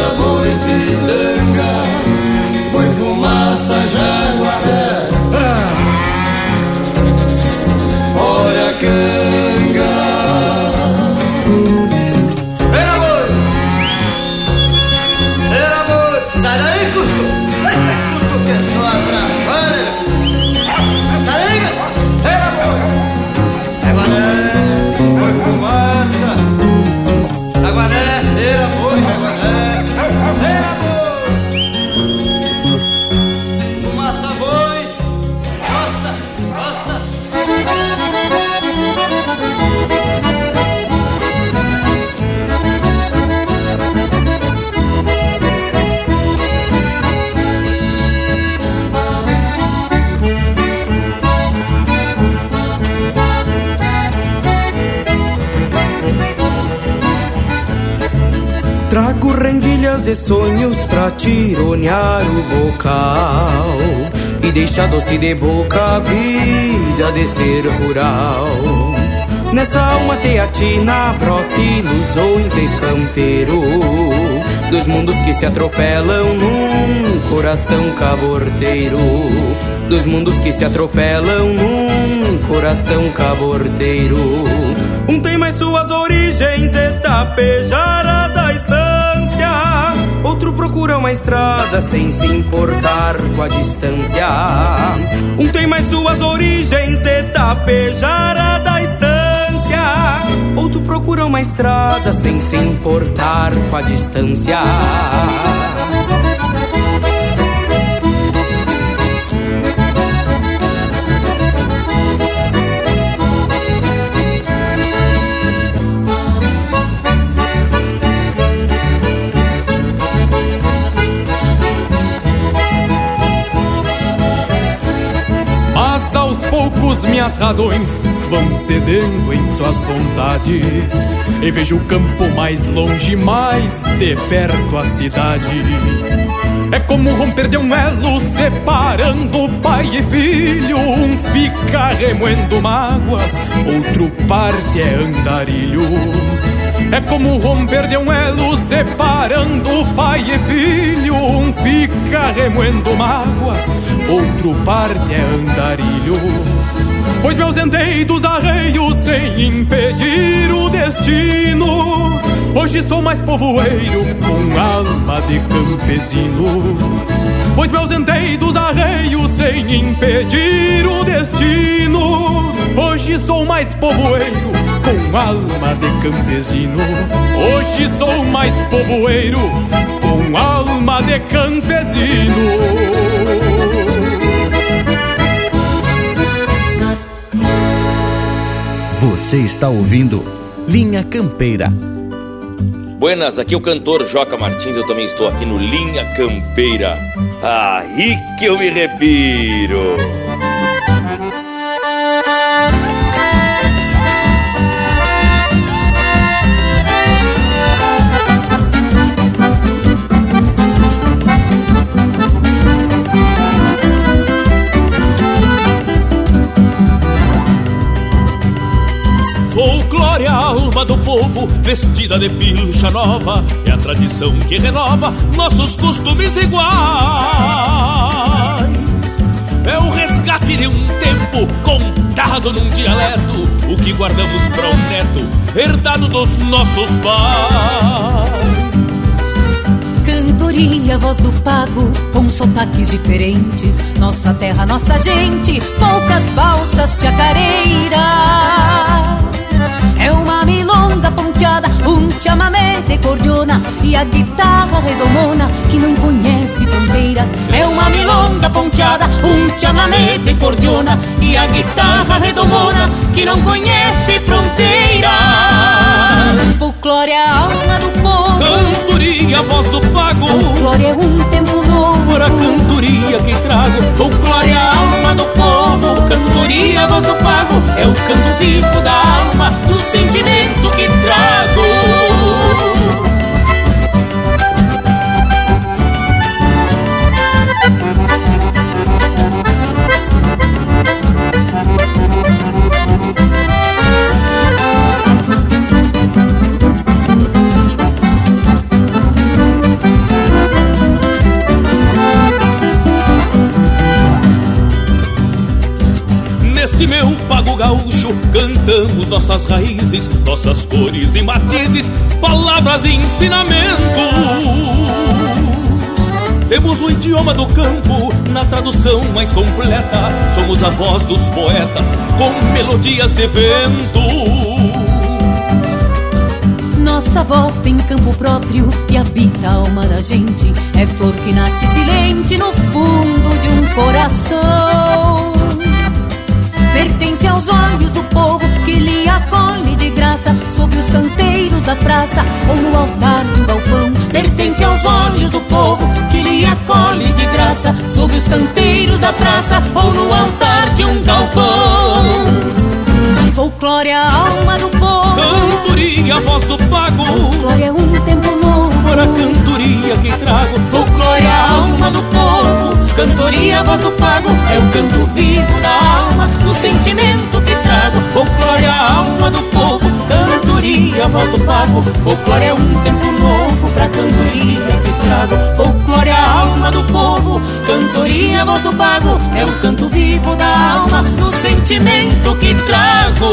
sonhos pra tironear o bocal E deixar doce de boca a vida de ser rural. Nessa alma teatina brota ilusões de campeiro Dos mundos que se atropelam num coração caborteiro. Dos mundos que se atropelam num coração caborteiro. Um tem mais suas origens de estância Outro procura uma estrada sem se importar com a distância. Um tem mais suas origens de tapejara da estância. Outro procura uma estrada sem se importar com a distância razões vão cedendo em suas vontades. E vejo o campo mais longe, mais de perto a cidade. É como romper de um elo separando pai e filho. Um fica remoendo mágoas, outro parte é andarilho. É como romper de um elo separando pai e filho. Um fica remoendo mágoas, outro parte é andarilho. Pois me ausentei dos arreios sem impedir o destino. Hoje sou mais povoeiro com alma de campesino. Pois me ausentei dos arreios sem impedir o destino. Hoje sou mais povoeiro com alma de campesino. Hoje sou mais povoeiro com alma de campesino. Você está ouvindo Linha Campeira. Buenas, aqui é o cantor Joca Martins, eu também estou aqui no Linha Campeira. Aí que eu me refiro. Do povo, vestida de pilcha nova, é a tradição que renova nossos costumes iguais. É o resgate de um tempo contado num dialeto, o que guardamos para um neto, herdado dos nossos pais. Cantoria, voz do pago, com sotaques diferentes. Nossa terra, nossa gente, poucas valsas chacareiras. Ponteada, um chamamé de cordiona e a guitarra redomona que não conhece fronteiras. É uma milonga ponteada, um chamamé de cordiona e a guitarra redomona que não conhece fronteiras. Folclore é a alma do povo. Cantoria, voz do pago. Folclore é um tempo a cantoria que trago. Folclore é a alma do povo. Cantoria, do pago. É o canto vivo da alma, do sentimento que trago. Cantamos nossas raízes, nossas cores e matizes, palavras e ensinamentos. Temos o idioma do campo na tradução mais completa. Somos a voz dos poetas com melodias de vento. Nossa voz tem campo próprio e habita a alma da gente. É flor que nasce silente no fundo de um coração. Pertence aos olhos do povo que lhe acolhe de graça sob os canteiros da praça ou no altar de um galpão. Pertence aos olhos do povo que lhe acolhe de graça sob os canteiros da praça ou no altar de um galpão. Folclore é a alma do povo. Cantoria, voz do pago. Folclore é um tempo novo. Por a cantoria que trago. Folclore é a alma do povo. Cantoria, voz do pago. É o canto vivo da alma, do sentimento que trago. Folclore é a alma do povo. Cantoria, voz do pago. Folclore é um tempo novo pra cantoria que trago. Folclore é a alma do povo. Cantoria, voz do pago. É o canto vivo da alma, do sentimento que trago.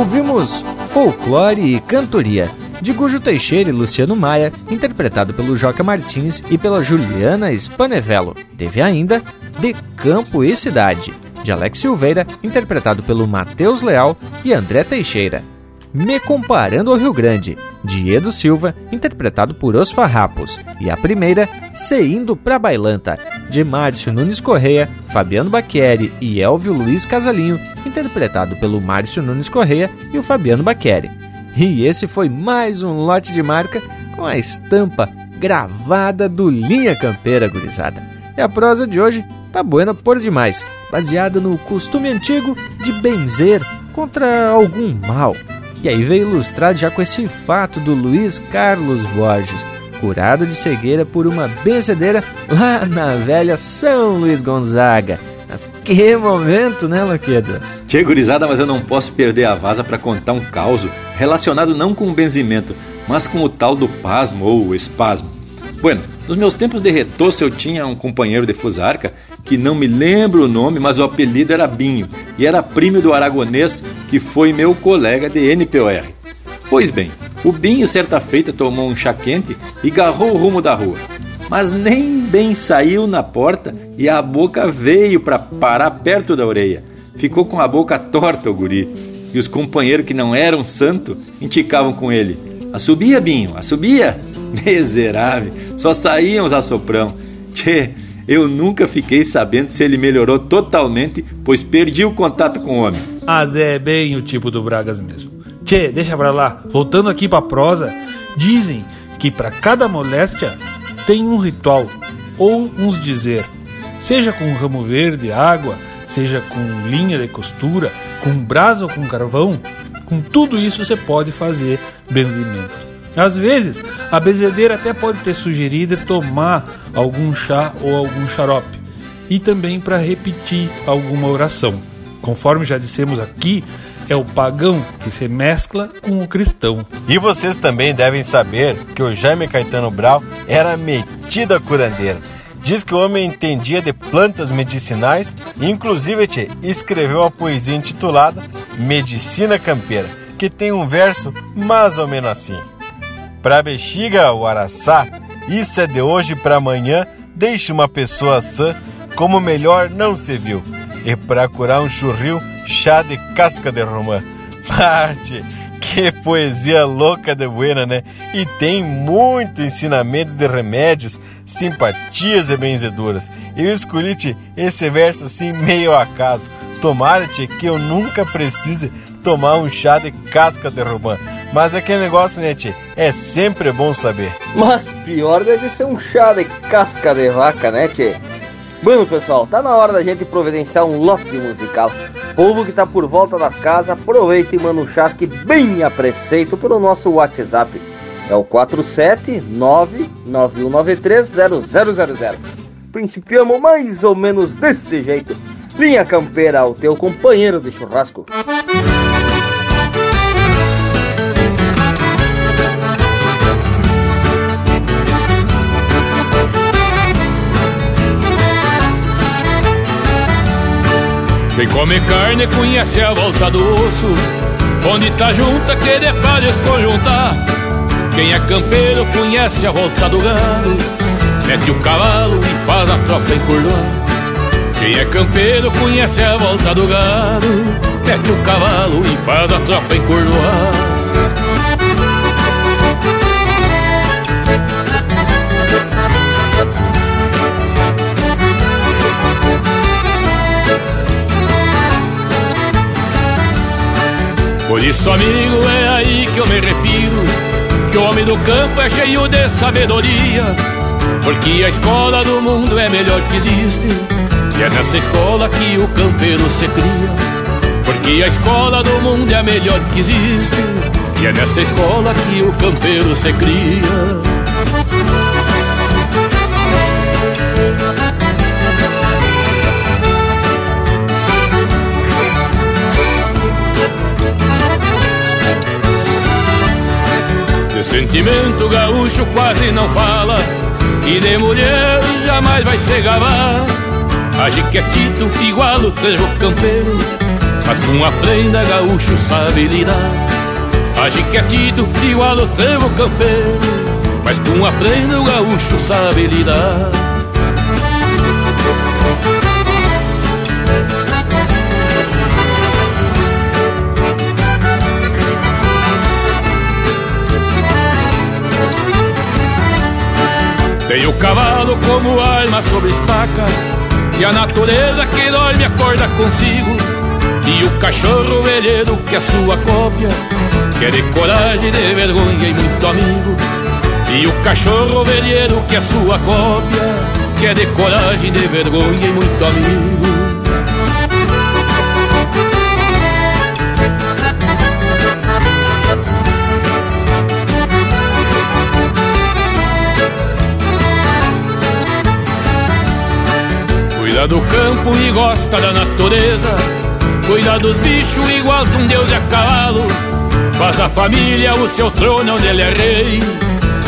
Ouvimos Folclore e Cantoria, de Gujo Teixeira e Luciano Maia, interpretado pelo Joca Martins e pela Juliana Spanevello. Teve ainda De Campo e Cidade, de Alex Silveira, interpretado pelo Matheus Leal e André Teixeira. Me Comparando ao Rio Grande, de Edo Silva, interpretado por Os Farrapos, e a primeira, Se Indo Pra Bailanta, de Márcio Nunes Correia, Fabiano Baqueri e Elvio Luiz Casalinho, interpretado pelo Márcio Nunes Correia e o Fabiano Baqueri. E esse foi mais um lote de marca com a estampa gravada do Linha Campeira, gurizada. E a prosa de hoje tá buena por demais, baseada no costume antigo de benzer contra algum mal. E aí veio ilustrado já com esse fato do Luiz Carlos Borges, curado de cegueira por uma benzedeira lá na velha São Luís Gonzaga. Mas que momento, né, Loquedo? Tchê, gurizada, mas eu não posso perder a vaza para contar um caos relacionado não com o benzimento, mas com o tal do pasmo ou espasmo. Bueno, nos meus tempos de retoço eu tinha um companheiro de fusarca que não me lembro o nome, mas o apelido era Binho e era primo do aragonês que foi meu colega de NPOR. Pois bem, o Binho certa feita tomou um chá quente e garrou o rumo da rua mas nem bem saiu na porta e a boca veio para parar perto da orelha. Ficou com a boca torta o guri. E os companheiros que não eram santo indicavam com ele: Assobia, Binho, assobia! Miserável, só saíam os assoprão. Tchê, eu nunca fiquei sabendo se ele melhorou totalmente, pois perdi o contato com o homem. Mas é bem o tipo do Bragas mesmo. Tchê, deixa pra lá. Voltando aqui pra prosa, dizem que para cada moléstia tem um ritual ou uns dizer, seja com ramo verde, água, seja com linha de costura, com brasa ou com carvão, com tudo isso você pode fazer benzimento. Às vezes, a benzedeira até pode ter sugerido tomar algum chá ou algum xarope, e também para repetir alguma oração. Conforme já dissemos aqui, é o pagão que se mescla com o cristão. E vocês também devem saber que o Jaime Caetano Brau era metido a curandeira. Diz que o homem entendia de plantas medicinais e, inclusive, escreveu a poesia intitulada Medicina Campeira, que tem um verso mais ou menos assim. Pra bexiga, o araçá, isso é de hoje para amanhã, deixe uma pessoa sã, como melhor não se viu. E para curar um churril, chá de casca de romã. <laughs> Parte, que poesia louca de buena, né? E tem muito ensinamento de remédios, simpatias e benzeduras. Eu escolhi esse verso assim meio acaso. Tomara-te que eu nunca precise tomar um chá de casca de romã. Mas aquele negócio, né? É sempre bom saber. Mas pior deve ser um chá de casca de vaca, né, tchê? Bueno, pessoal, tá na hora da gente providenciar um lote musical. Povo que tá por volta das casas, aproveita e manda um chasque bem a preceito pelo nosso WhatsApp. É o 47991930000. Principiamos mais ou menos desse jeito. Linha Campeira, o teu companheiro de churrasco. Quem come carne conhece a volta do osso Onde tá junta que de pra desconjuntar. Quem é campeiro conhece a volta do gado. Mete o cavalo e faz a tropa encurvar. Quem é campeiro conhece a volta do gado. Mete o cavalo e faz a tropa encurvar Por isso, amigo, é aí que eu me refiro Que o homem do campo é cheio de sabedoria. Porque a escola do mundo é melhor que existe E é nessa escola que o campeiro se cria. Porque a escola do mundo é a melhor que existe E é nessa escola que o campeiro se cria sentimento gaúcho quase não fala E de mulher jamais vai se gabar Age quietito igual o trevo campeiro Mas com a prenda gaúcho sabe lidar. Age quietito igual o trevo campeiro Mas com a prenda o gaúcho sabe lidar Tem o cavalo como alma sobre estaca E a natureza que dorme acorda consigo. E o cachorro velheiro que é sua cópia Que é de coragem, de vergonha e muito amigo. E o cachorro velheiro que é sua cópia Que é de coragem, de vergonha e muito amigo Cuida do campo e gosta da natureza. Cuida dos bichos igual que um deus de a cavalo. Faz da família o seu trono onde ele é rei.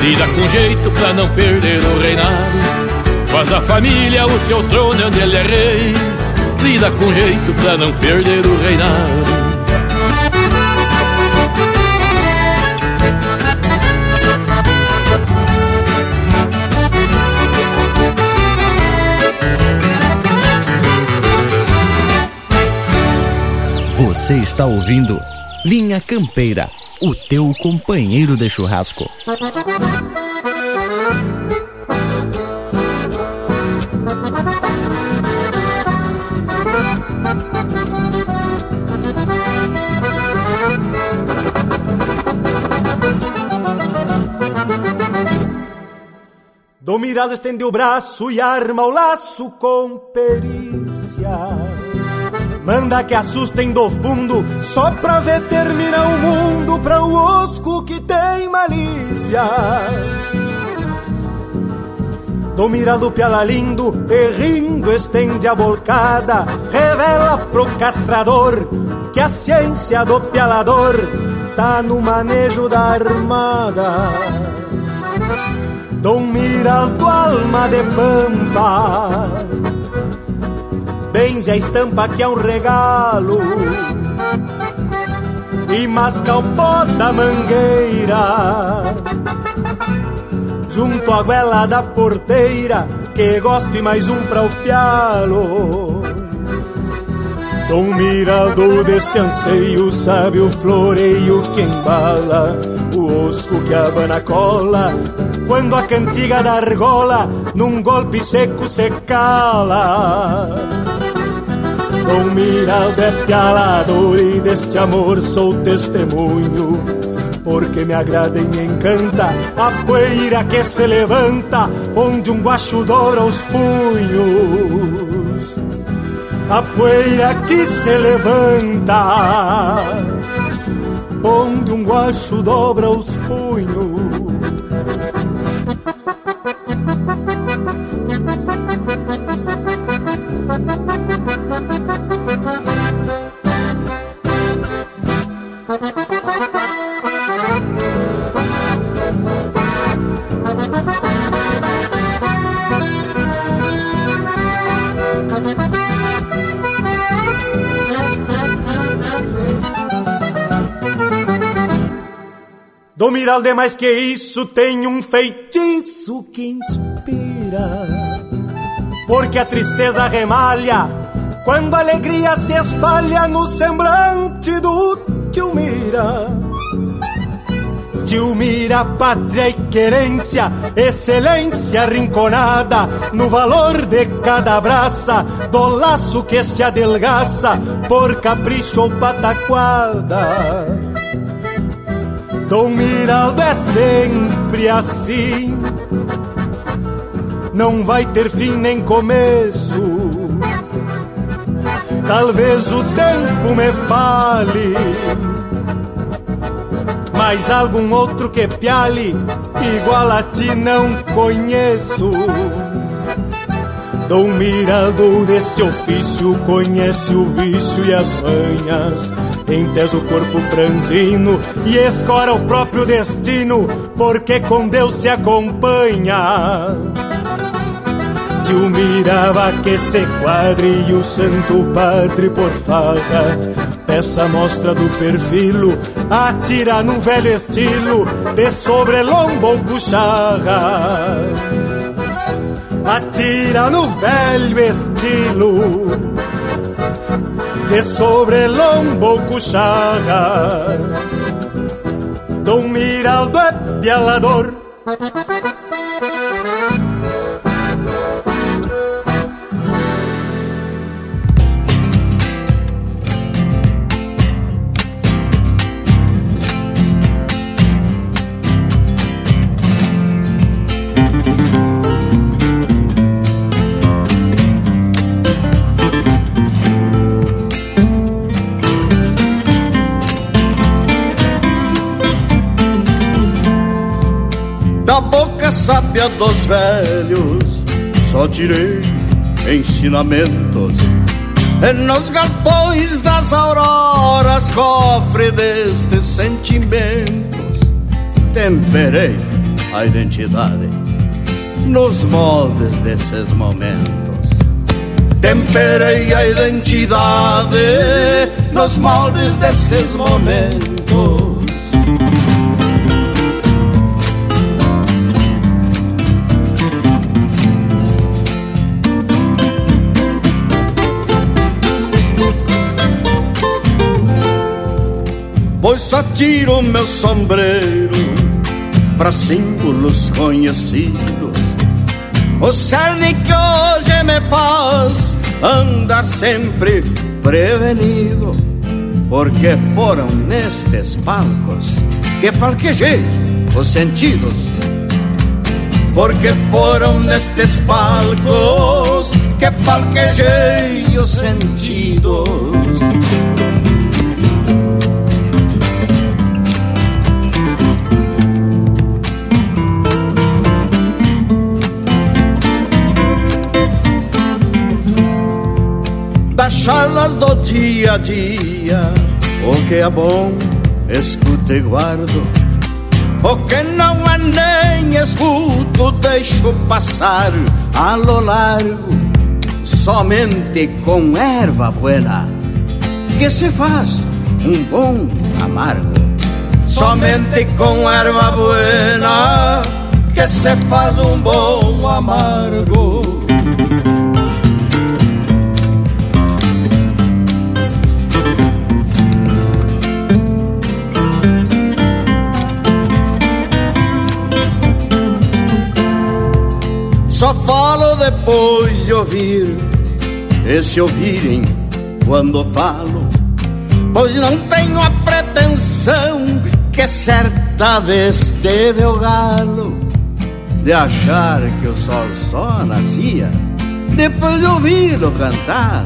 Lida com jeito pra não perder o reinado. Faz da família o seu trono onde ele é rei. Lida com jeito pra não perder o reinado Você está ouvindo Linha Campeira, o teu companheiro de churrasco. Do mirado estende o braço e arma o laço com perícia. Manda que assustem do fundo, só pra ver terminar o mundo pra o osco que tem malícia. Do piala lindo, perrindo, estende a bolcada, revela pro castrador que a ciência do pialador tá no manejo da armada. Dom Miraldo, alma de pampa Benze a estampa que é um regalo. E masca o pó da mangueira. Junto à goela da porteira Que gospe mais um pra o pialo. Dom Miraldo deste anseio Sabe o floreio que embala O osco que abana cola. Quando a cantiga da argola Num golpe seco se cala Dom Miraldo é pialador e deste amor sou testemunho Porque me agrada e me encanta a poeira que se levanta Onde um guacho dobra os punhos. A poeira que se levanta Onde um guacho dobra os punhos. Do Miraldo é mais que isso, tem um feitiço que inspira. Porque a tristeza remalha quando a alegria se espalha no semblante do tio Mira. Tio Mira, pátria e querência, excelência rinconada no valor de cada braça, do laço que este adelgaça por capricho ou pataquada. Dom Miraldo é sempre assim, não vai ter fim nem começo. Talvez o tempo me fale, mas algum outro que piale, igual a ti não conheço. Dom Miraldo deste ofício conhece o vício e as manhas Entesa o corpo franzino e escora o próprio destino, porque com Deus se acompanha. Tio mirava que se quadre e o santo padre por farra Peça mostra do perfil, atira no velho estilo De sobrelombo ou cucharra Atira no velho estilo de sobre lombo cuchaga. Dom Miraldo é pialador sábia dos velhos, só tirei ensinamentos. E nos galpões das auroras, cofre destes sentimentos, temperei a identidade nos moldes desses momentos. Temperei a identidade nos moldes desses momentos. Só tiro meu sombreiro para símbolos conhecidos. O cerne que hoje me faz andar sempre prevenido, porque foram nestes palcos que falquejei os sentidos. Porque foram nestes palcos que falquejei os sentidos. Charlas do dia a dia. O que é bom, escuto e guardo. O que não é nem escuto, deixo passar a lo largo. Somente com erva buena que se faz um bom amargo. Somente com erva buena que se faz um bom amargo. Só falo depois de ouvir, e se ouvirem quando falo, pois não tenho a pretensão que certa vez teve o galo de achar que o sol só nascia depois de ouvi-lo cantar.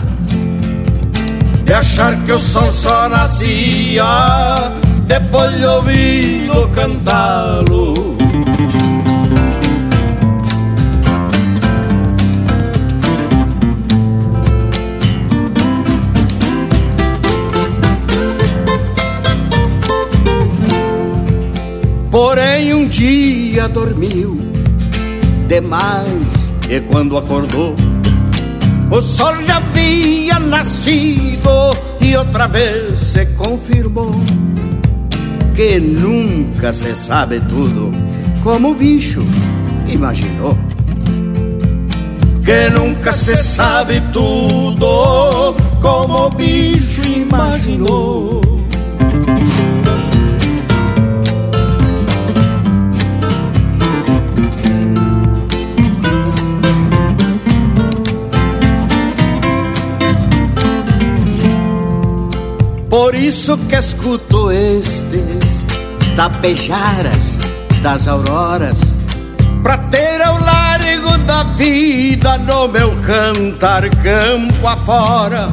De achar que o sol só nascia depois de ouvi-lo cantá-lo. Porém um dia dormiu demais e quando acordou o sol já havia nascido e outra vez se confirmou que nunca se sabe tudo como o bicho imaginou. Que nunca se sabe tudo como o bicho imaginou. Isso que escuto estes tapejaras das auroras. Pra ter ao largo da vida no meu cantar campo afora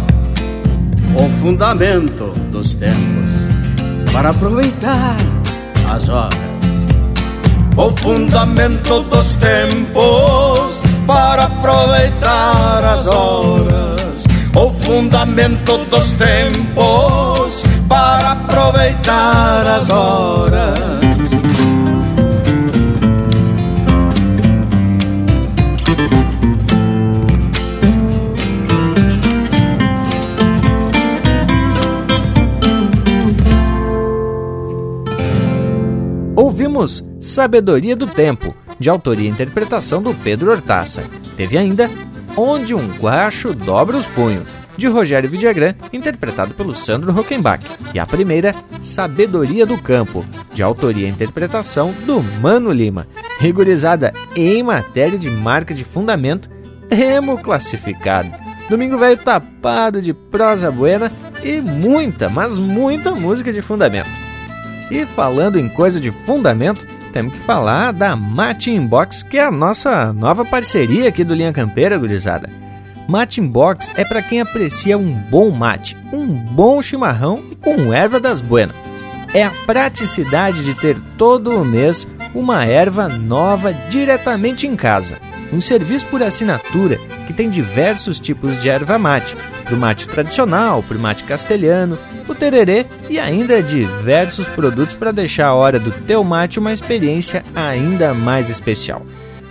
O fundamento dos tempos para aproveitar as horas. O fundamento dos tempos para aproveitar as horas. O fundamento dos tempos para aproveitar as horas Ouvimos Sabedoria do Tempo, de autoria e interpretação do Pedro Hortaça. Teve ainda Onde um Guacho Dobra os Punhos, de Rogério Vidagrã, interpretado pelo Sandro Rockenbach. E a primeira, Sabedoria do Campo, de autoria e interpretação do Mano Lima, rigorizada em matéria de marca de fundamento, remo classificado. Domingo Velho tapado de prosa buena e muita, mas muita música de fundamento. E falando em coisa de fundamento, temos que falar da Mate Inbox, que é a nossa nova parceria aqui do Linha Campeira, gurizada. Mate Inbox é para quem aprecia um bom mate, um bom chimarrão e com erva das buenas. é a praticidade de ter todo o mês uma erva nova diretamente em casa. Um serviço por assinatura que tem diversos tipos de erva mate, para o mate tradicional, para o mate castelhano, o tererê e ainda diversos produtos para deixar a hora do teu mate uma experiência ainda mais especial.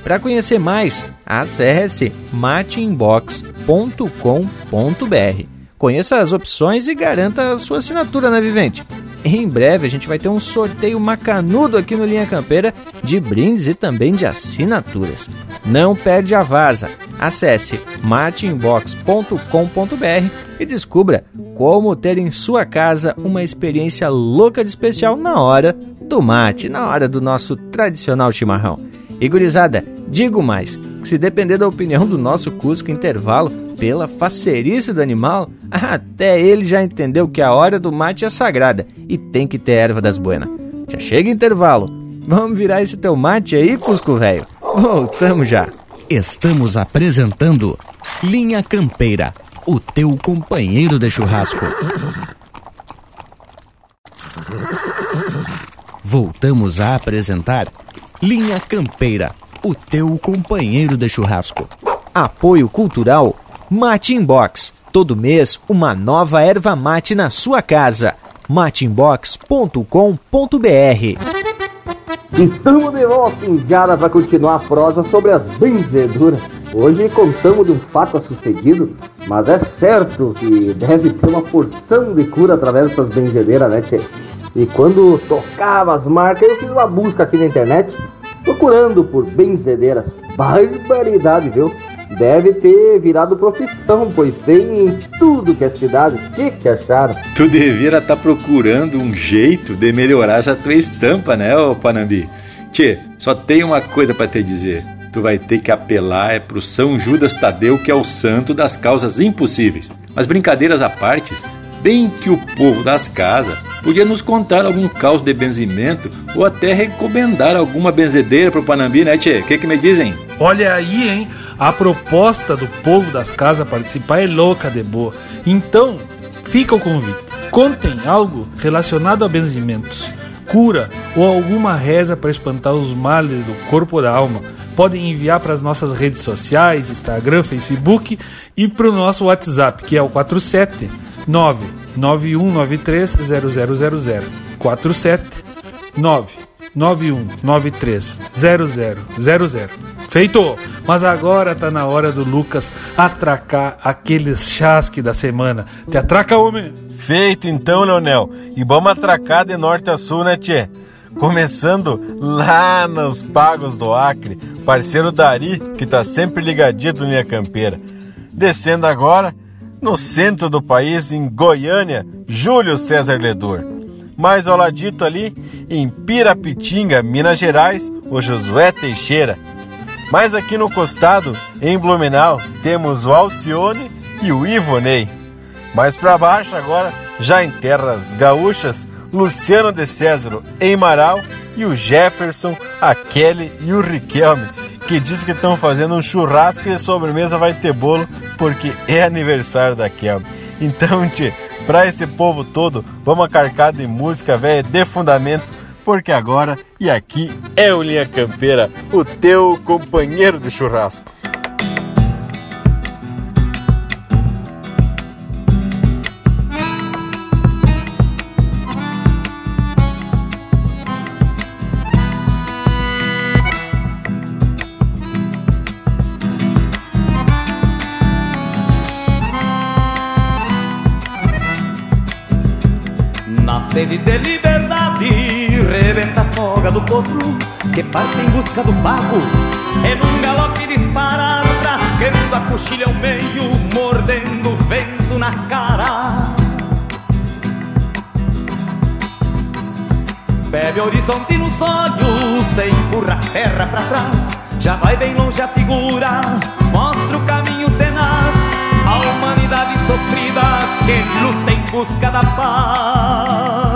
Para conhecer mais, acesse mateinbox.com.br. Conheça as opções e garanta a sua assinatura na Vivente. Em breve a gente vai ter um sorteio macanudo aqui no Linha Campeira de brindes e também de assinaturas. Não perde a vaza. Acesse mateinbox.com.br e descubra como ter em sua casa uma experiência louca de especial na hora do mate, na hora do nosso tradicional chimarrão. E gurizada, digo mais, que se depender da opinião do nosso Cusco Intervalo, pela facerice do animal, até ele já entendeu que a hora do mate é sagrada e tem que ter erva das buenas. Já chega intervalo. Vamos virar esse teu mate aí, Cusco velho? Voltamos já. Estamos apresentando Linha Campeira, o teu companheiro de churrasco. Voltamos a apresentar Linha Campeira, o teu companheiro de churrasco. Apoio Cultural Mate Inbox. Todo mês, uma nova erva mate na sua casa. mateinbox.com.br Estamos de volta em Jara para continuar a prosa sobre as benzeduras. Hoje contamos de um fato sucedido, mas é certo que deve ter uma porção de cura através dessas benzedeiras, né, tchê? E quando tocava as marcas, eu fiz uma busca aqui na internet, procurando por benzedeiras. Barbaridade, viu? Deve ter virado profissão, pois tem em tudo que é cidade. O que, que acharam? Tu devia estar tá procurando um jeito de melhorar essa tua estampa, né, ô Panambi? Tchê, só tem uma coisa para te dizer. Tu vai ter que apelar é pro São Judas Tadeu, que é o santo das causas impossíveis. Mas brincadeiras à parte, bem que o povo das casas podia nos contar algum caos de benzimento ou até recomendar alguma benzedeira pro Panambi, né, tchê? O que, que me dizem? Olha aí, hein? A proposta do povo das casas participar é louca de boa. Então, fica o convite. Contem algo relacionado a benzimentos, cura ou alguma reza para espantar os males do corpo ou da alma. Podem enviar para as nossas redes sociais, Instagram, Facebook e para o nosso WhatsApp, que é o 47 99193 0000 47 99193 0000 Feito! Mas agora tá na hora do Lucas atracar aqueles chasque da semana. Te atraca, homem! Feito então, Leonel. E vamos atracar de norte a sul, né, tchê? Começando lá nos Pagos do Acre, parceiro Dari, que tá sempre ligadinho do Linha Campeira. Descendo agora no centro do país, em Goiânia, Júlio César Ledor. Mais ao ladito ali, em Pirapitinga, Minas Gerais, o Josué Teixeira. Mais aqui no costado, em Blumenau, temos o Alcione e o Ivonei. Mais para baixo agora, já em terras gaúchas, Luciano de Césaro em Marau e o Jefferson, a Kelly e o Riquelme, que diz que estão fazendo um churrasco e a sobremesa vai ter bolo porque é aniversário da Kelly. Então, tchê, pra esse povo todo, vamos carcar de música velha de fundamento, porque agora e aqui é o Linha Campeira, o teu companheiro de churrasco. Sede de liberdade Rebenta a soga do potro Que parte em busca do pago. É num galope disparado Trasqueando a coxilha ao meio Mordendo o vento na cara. Bebe horizonte nos olhos Se empurra a terra pra trás. Já vai bem longe a figura Mostra o caminho tenaz. A humanidade sofrida Que luta em busca da paz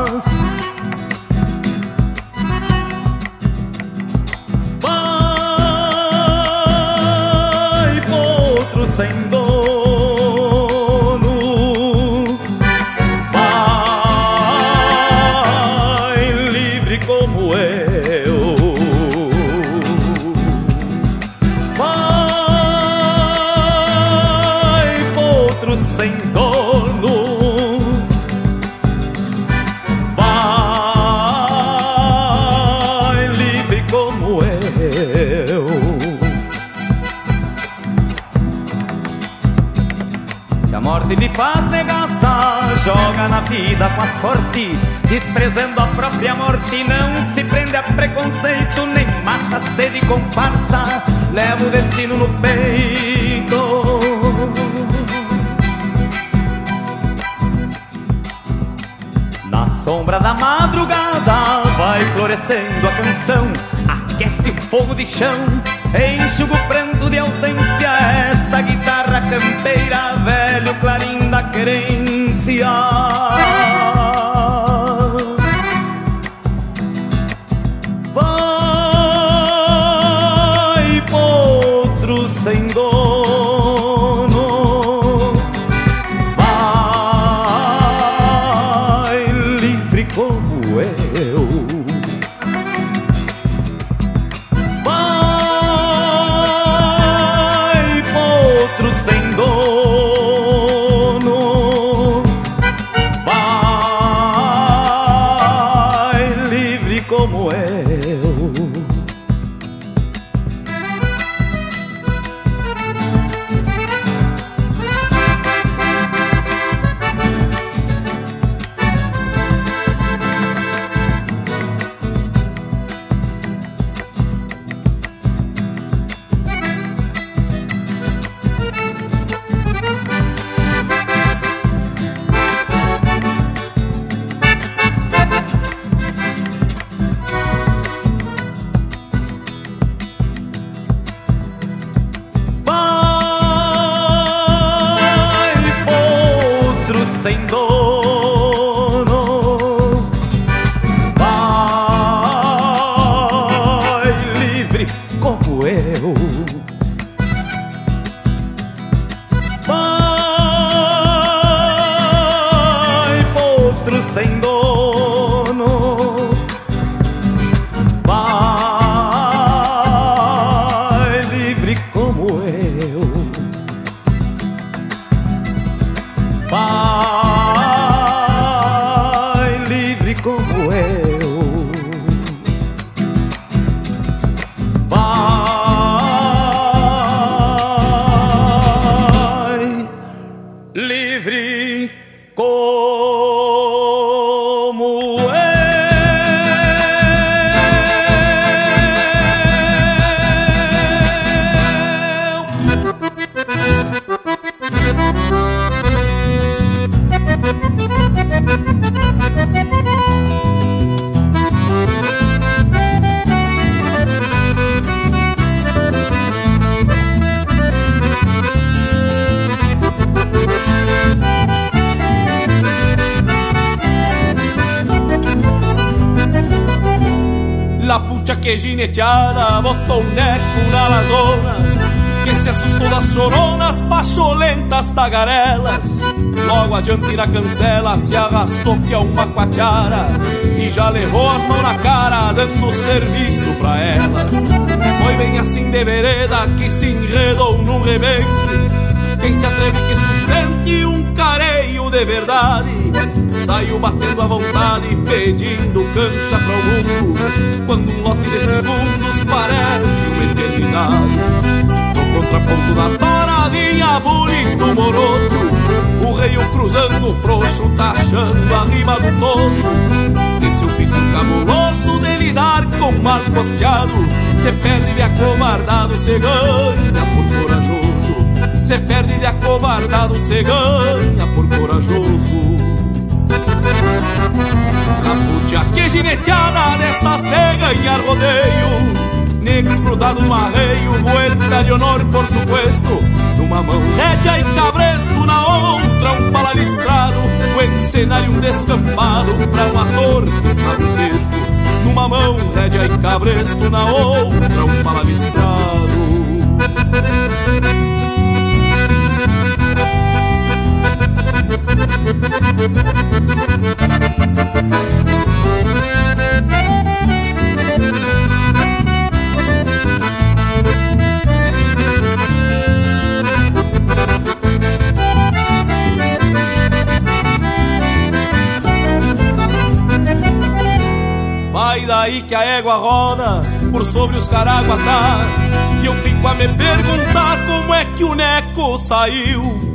com a sorte, desprezando a própria morte, não se prende a preconceito, nem mata a sede com farsa, leva o destino no peito. Na sombra da madrugada vai florescendo a canção, aquece o fogo de chão, enxuga o pranto de ausência. Esta guitarra campeira, velho clarim da querência. Vai gineteada botou um neco na lazona Que se assustou das choronas pacholentas tagarelas. Logo adiante na cancela se arrastou que é uma quatiara E já levou as mãos na cara dando serviço pra elas. Foi bem assim de vereda que se enredou num rebelde Quem se atreve que sustente um careio de verdade Saiu batendo à vontade, pedindo cancha para o mundo. Quando um lote de segundos parece uma eternidade. No contraponto da tora vinha bonito morocho. O rei cruzando o frouxo, taxando a rima do toso. Esse ofício cabuloso de lidar com mal costeado. Se perde de acovardado, se ganha por corajoso. Se perde de acovardado, se ganha por corajoso. Capucha que gineteada destas de ganhar rodeio Negro grudado no arreio, vuelta de honor por supuesto Numa mão rédea e cabresto, na outra um palalistrado O um descampado pra um ator que sabe o texto Numa mão rédea e cabresto, na outra um palalistrado Vai daí que a égua roda, por sobre os caraguatá. E eu fico a me perguntar como é que o Neco saiu,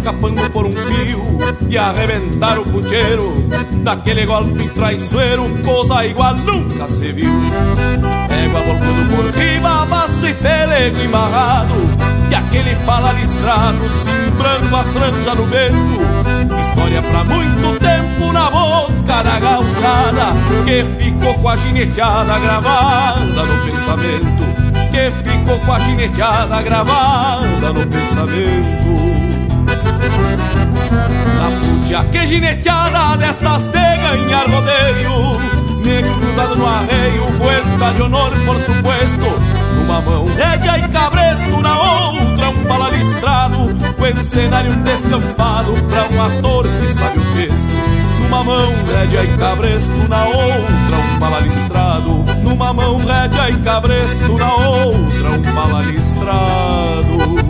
escapando por um fio e arrebentar o pucheiro. Naquele golpe traiçoeiro, coisa igual nunca se viu. Égua voltando por riba, basto e pelego embarrado. E aquele pala listrado, simbrando as franjas no vento. História pra muito tempo na boca da gauchada, que ficou com a gineteada gravada no pensamento. Que ficou com a gineteada gravada no pensamento. Putia que gineteada destas de ganhar rodeio Negro grudado no arreio, vuelta de honor por supuesto. Numa mão rédea e cabresto, na outra um palalistrado Com encenário um descampado pra um ator que sabe o texto Numa mão rédea e cabresto, na outra um palalistrado Numa mão rédea e cabresto, na outra um palalistrado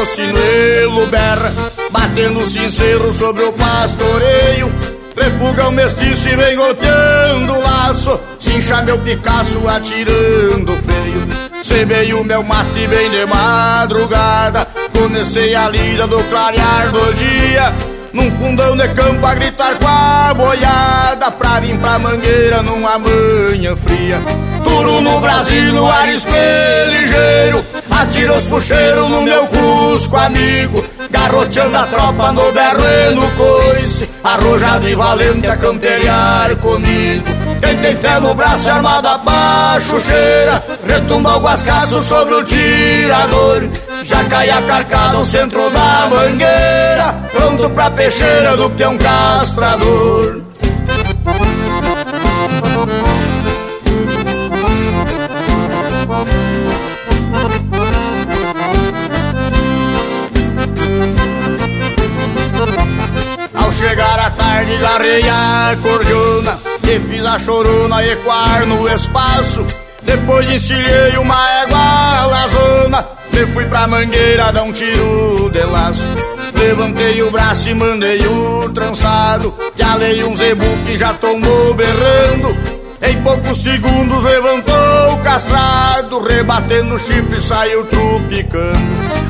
O sinuelo berra Batendo sincero sobre o pastoreio. Refuga o mestiço e vem golpeando o laço. Cincha meu Picasso atirando freio. Cebei o meu mate bem de madrugada. Comecei a lida do clarear do dia. Num fundão de campo a gritar com a boiada. Pra vir pra mangueira numa manhã fria. Duro no Brasil, no arisco ligeiro Atira os puxeiros no meu cusco amigo. Garroteando a tropa no berro e no coice. Arrojado e valente a camperiar comigo. Quem tem fé no braço armado a cheira. Retumba o guascaço sobre o tirador. Já cai a carcada no centro da mangueira. Pronto pra peixeira do peão castrador garrei a cordiona E fiz a chorona ecoar no espaço. Depois encilhei uma égua lazona E fui pra mangueira dar um tiro de laço. Levantei o braço e mandei o trançado Que alei um zebu que já tomou berrando em poucos segundos levantou o castrado, rebatendo o chifre saiu trupicando.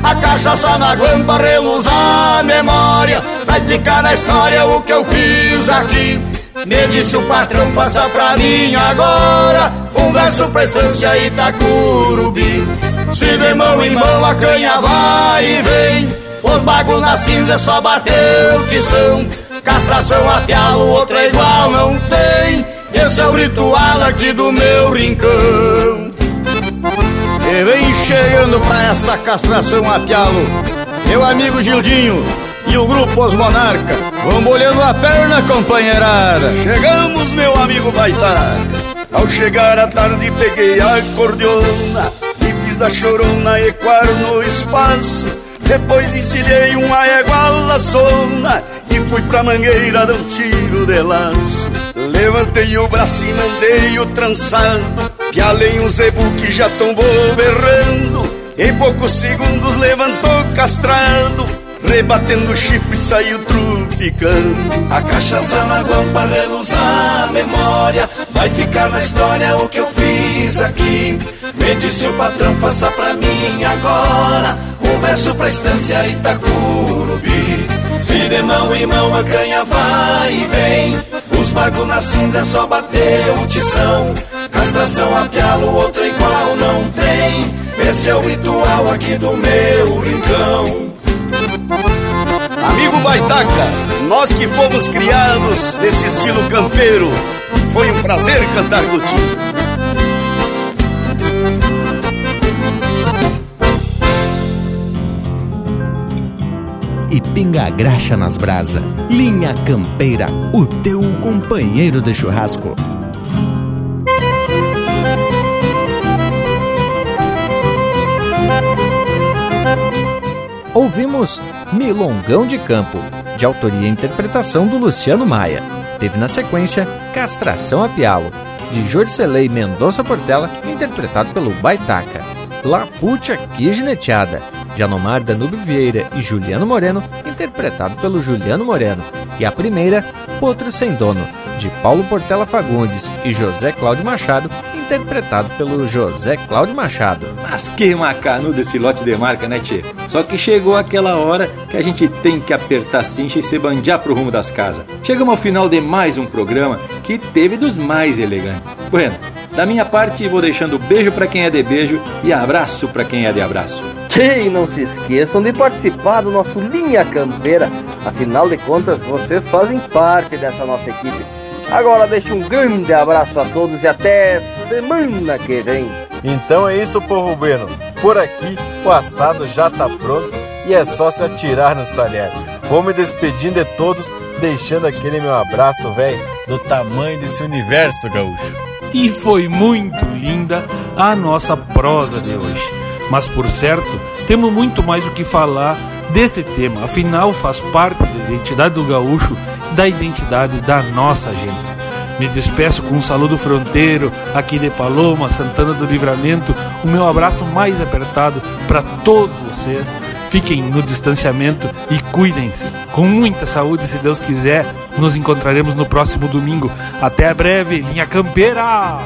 A cachaça na guampa reluz a memória, vai ficar na história o que eu fiz aqui. Me disse o patrão, faça pra mim agora um verso pra estância Itacurubi. Se de mão em mão a canha vai e vem, os bagos na cinza é só bater o tição. Castração a pialo, outra igual não tem. Esse é o ritual aqui do meu rincão. E vem chegando pra esta castração a pialo, meu amigo Gildinho e o grupo Os Monarca. Vão molhando a perna, companheirada. Chegamos, meu amigo Baitaca. Ao chegar à tarde, peguei a cordiona e fiz a chorona ecoar no espaço. Depois encilhei uma égua laçona e fui pra mangueira dar um tiro de laço. Levantei o braço e mandei o trançado Pialei um zebu que já tombou berrando Em poucos segundos levantou castrado Rebatendo o chifre saiu trupicando A cachaça na guampa reluz a memória Vai ficar na história o que eu fiz aqui Me disse o patrão, faça pra mim agora Um verso pra estância Itacurubi. Se de mão em mão a canha vai e vem. Os bagos na cinza é só bater o tição. Castração a pialo, outra igual não tem. Esse é o ritual aqui do meu rincão. Amigo Baitaca, nós que fomos criados nesse estilo campeiro Foi um prazer cantar contigo pinga graxa nas brasa. Linha Campeira, o teu companheiro de churrasco. Ouvimos Milongão de Campo, de autoria e interpretação do Luciano Maia. Teve na sequência Castração a Pialo, de Jorcelei Mendonça Portela, interpretado pelo Baitaca. Laputia Quigineteada, de Anomar Danúbio Vieira e Juliano Moreno, interpretado pelo Juliano Moreno. E a primeira, Potro Sem Dono, de Paulo Portela Fagundes e José Cláudio Machado, interpretado pelo José Cláudio Machado. Mas que macanudo esse lote de marca, né, tchê? Só que chegou aquela hora que a gente tem que apertar cincha e se bandear pro rumo das casas. Chegamos ao final de mais um programa que teve dos mais elegantes. Bueno, da minha parte vou deixando beijo para quem é de beijo e abraço para quem é de abraço. E não se esqueçam de participar do nosso Linha Campeira. Afinal de contas, vocês fazem parte dessa nossa equipe. Agora deixo um grande abraço a todos e até semana que vem. Então é isso, povo bueno. Por aqui o assado já tá pronto e é só se atirar no talher. Vou me despedindo de todos, deixando aquele meu abraço, velho, do tamanho desse universo, gaúcho. E foi muito linda a nossa prosa de hoje. Mas por certo, temos muito mais o que falar deste tema, afinal faz parte da identidade do gaúcho da identidade da nossa gente. Me despeço com um saludo fronteiro aqui de Paloma, Santana do Livramento, o meu abraço mais apertado para todos vocês. Fiquem no distanciamento e cuidem-se. Com muita saúde, se Deus quiser, nos encontraremos no próximo domingo. Até breve, linha campeira!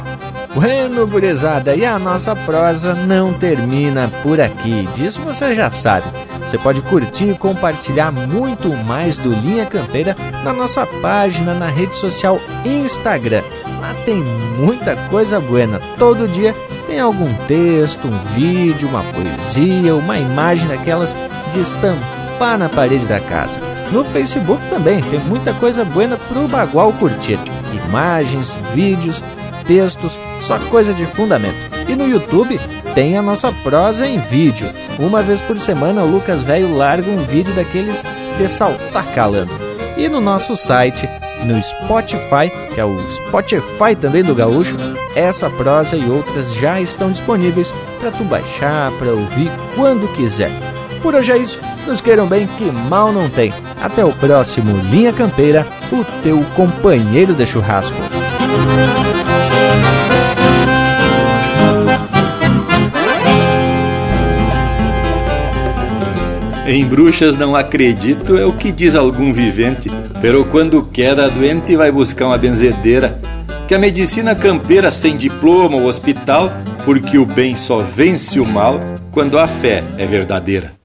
Bueno, gurizada, e a nossa prosa não termina por aqui. Disso você já sabe. Você pode curtir e compartilhar muito mais do Linha Campeira na nossa página na rede social Instagram. Lá tem muita coisa buena. Todo dia tem algum texto, um vídeo, uma poesia, uma imagem daquelas de estampar na parede da casa. No Facebook também tem muita coisa buena pro bagual curtir. Imagens, vídeos, textos, só coisa de fundamento. E no YouTube tem a nossa prosa em vídeo. Uma vez por semana o Lucas Velho larga um vídeo daqueles de saltar calando. E no nosso site, no Spotify, que é o Spotify também do Gaúcho, essa prosa e outras já estão disponíveis para tu baixar, para ouvir quando quiser. Por hoje é isso. Nos queiram bem, que mal não tem. Até o próximo Linha Campeira, o teu companheiro de churrasco. Em bruxas não acredito é o que diz algum vivente, pero quando queda doente vai buscar uma benzedeira. Que a medicina campeira sem diploma ou hospital, porque o bem só vence o mal quando a fé é verdadeira.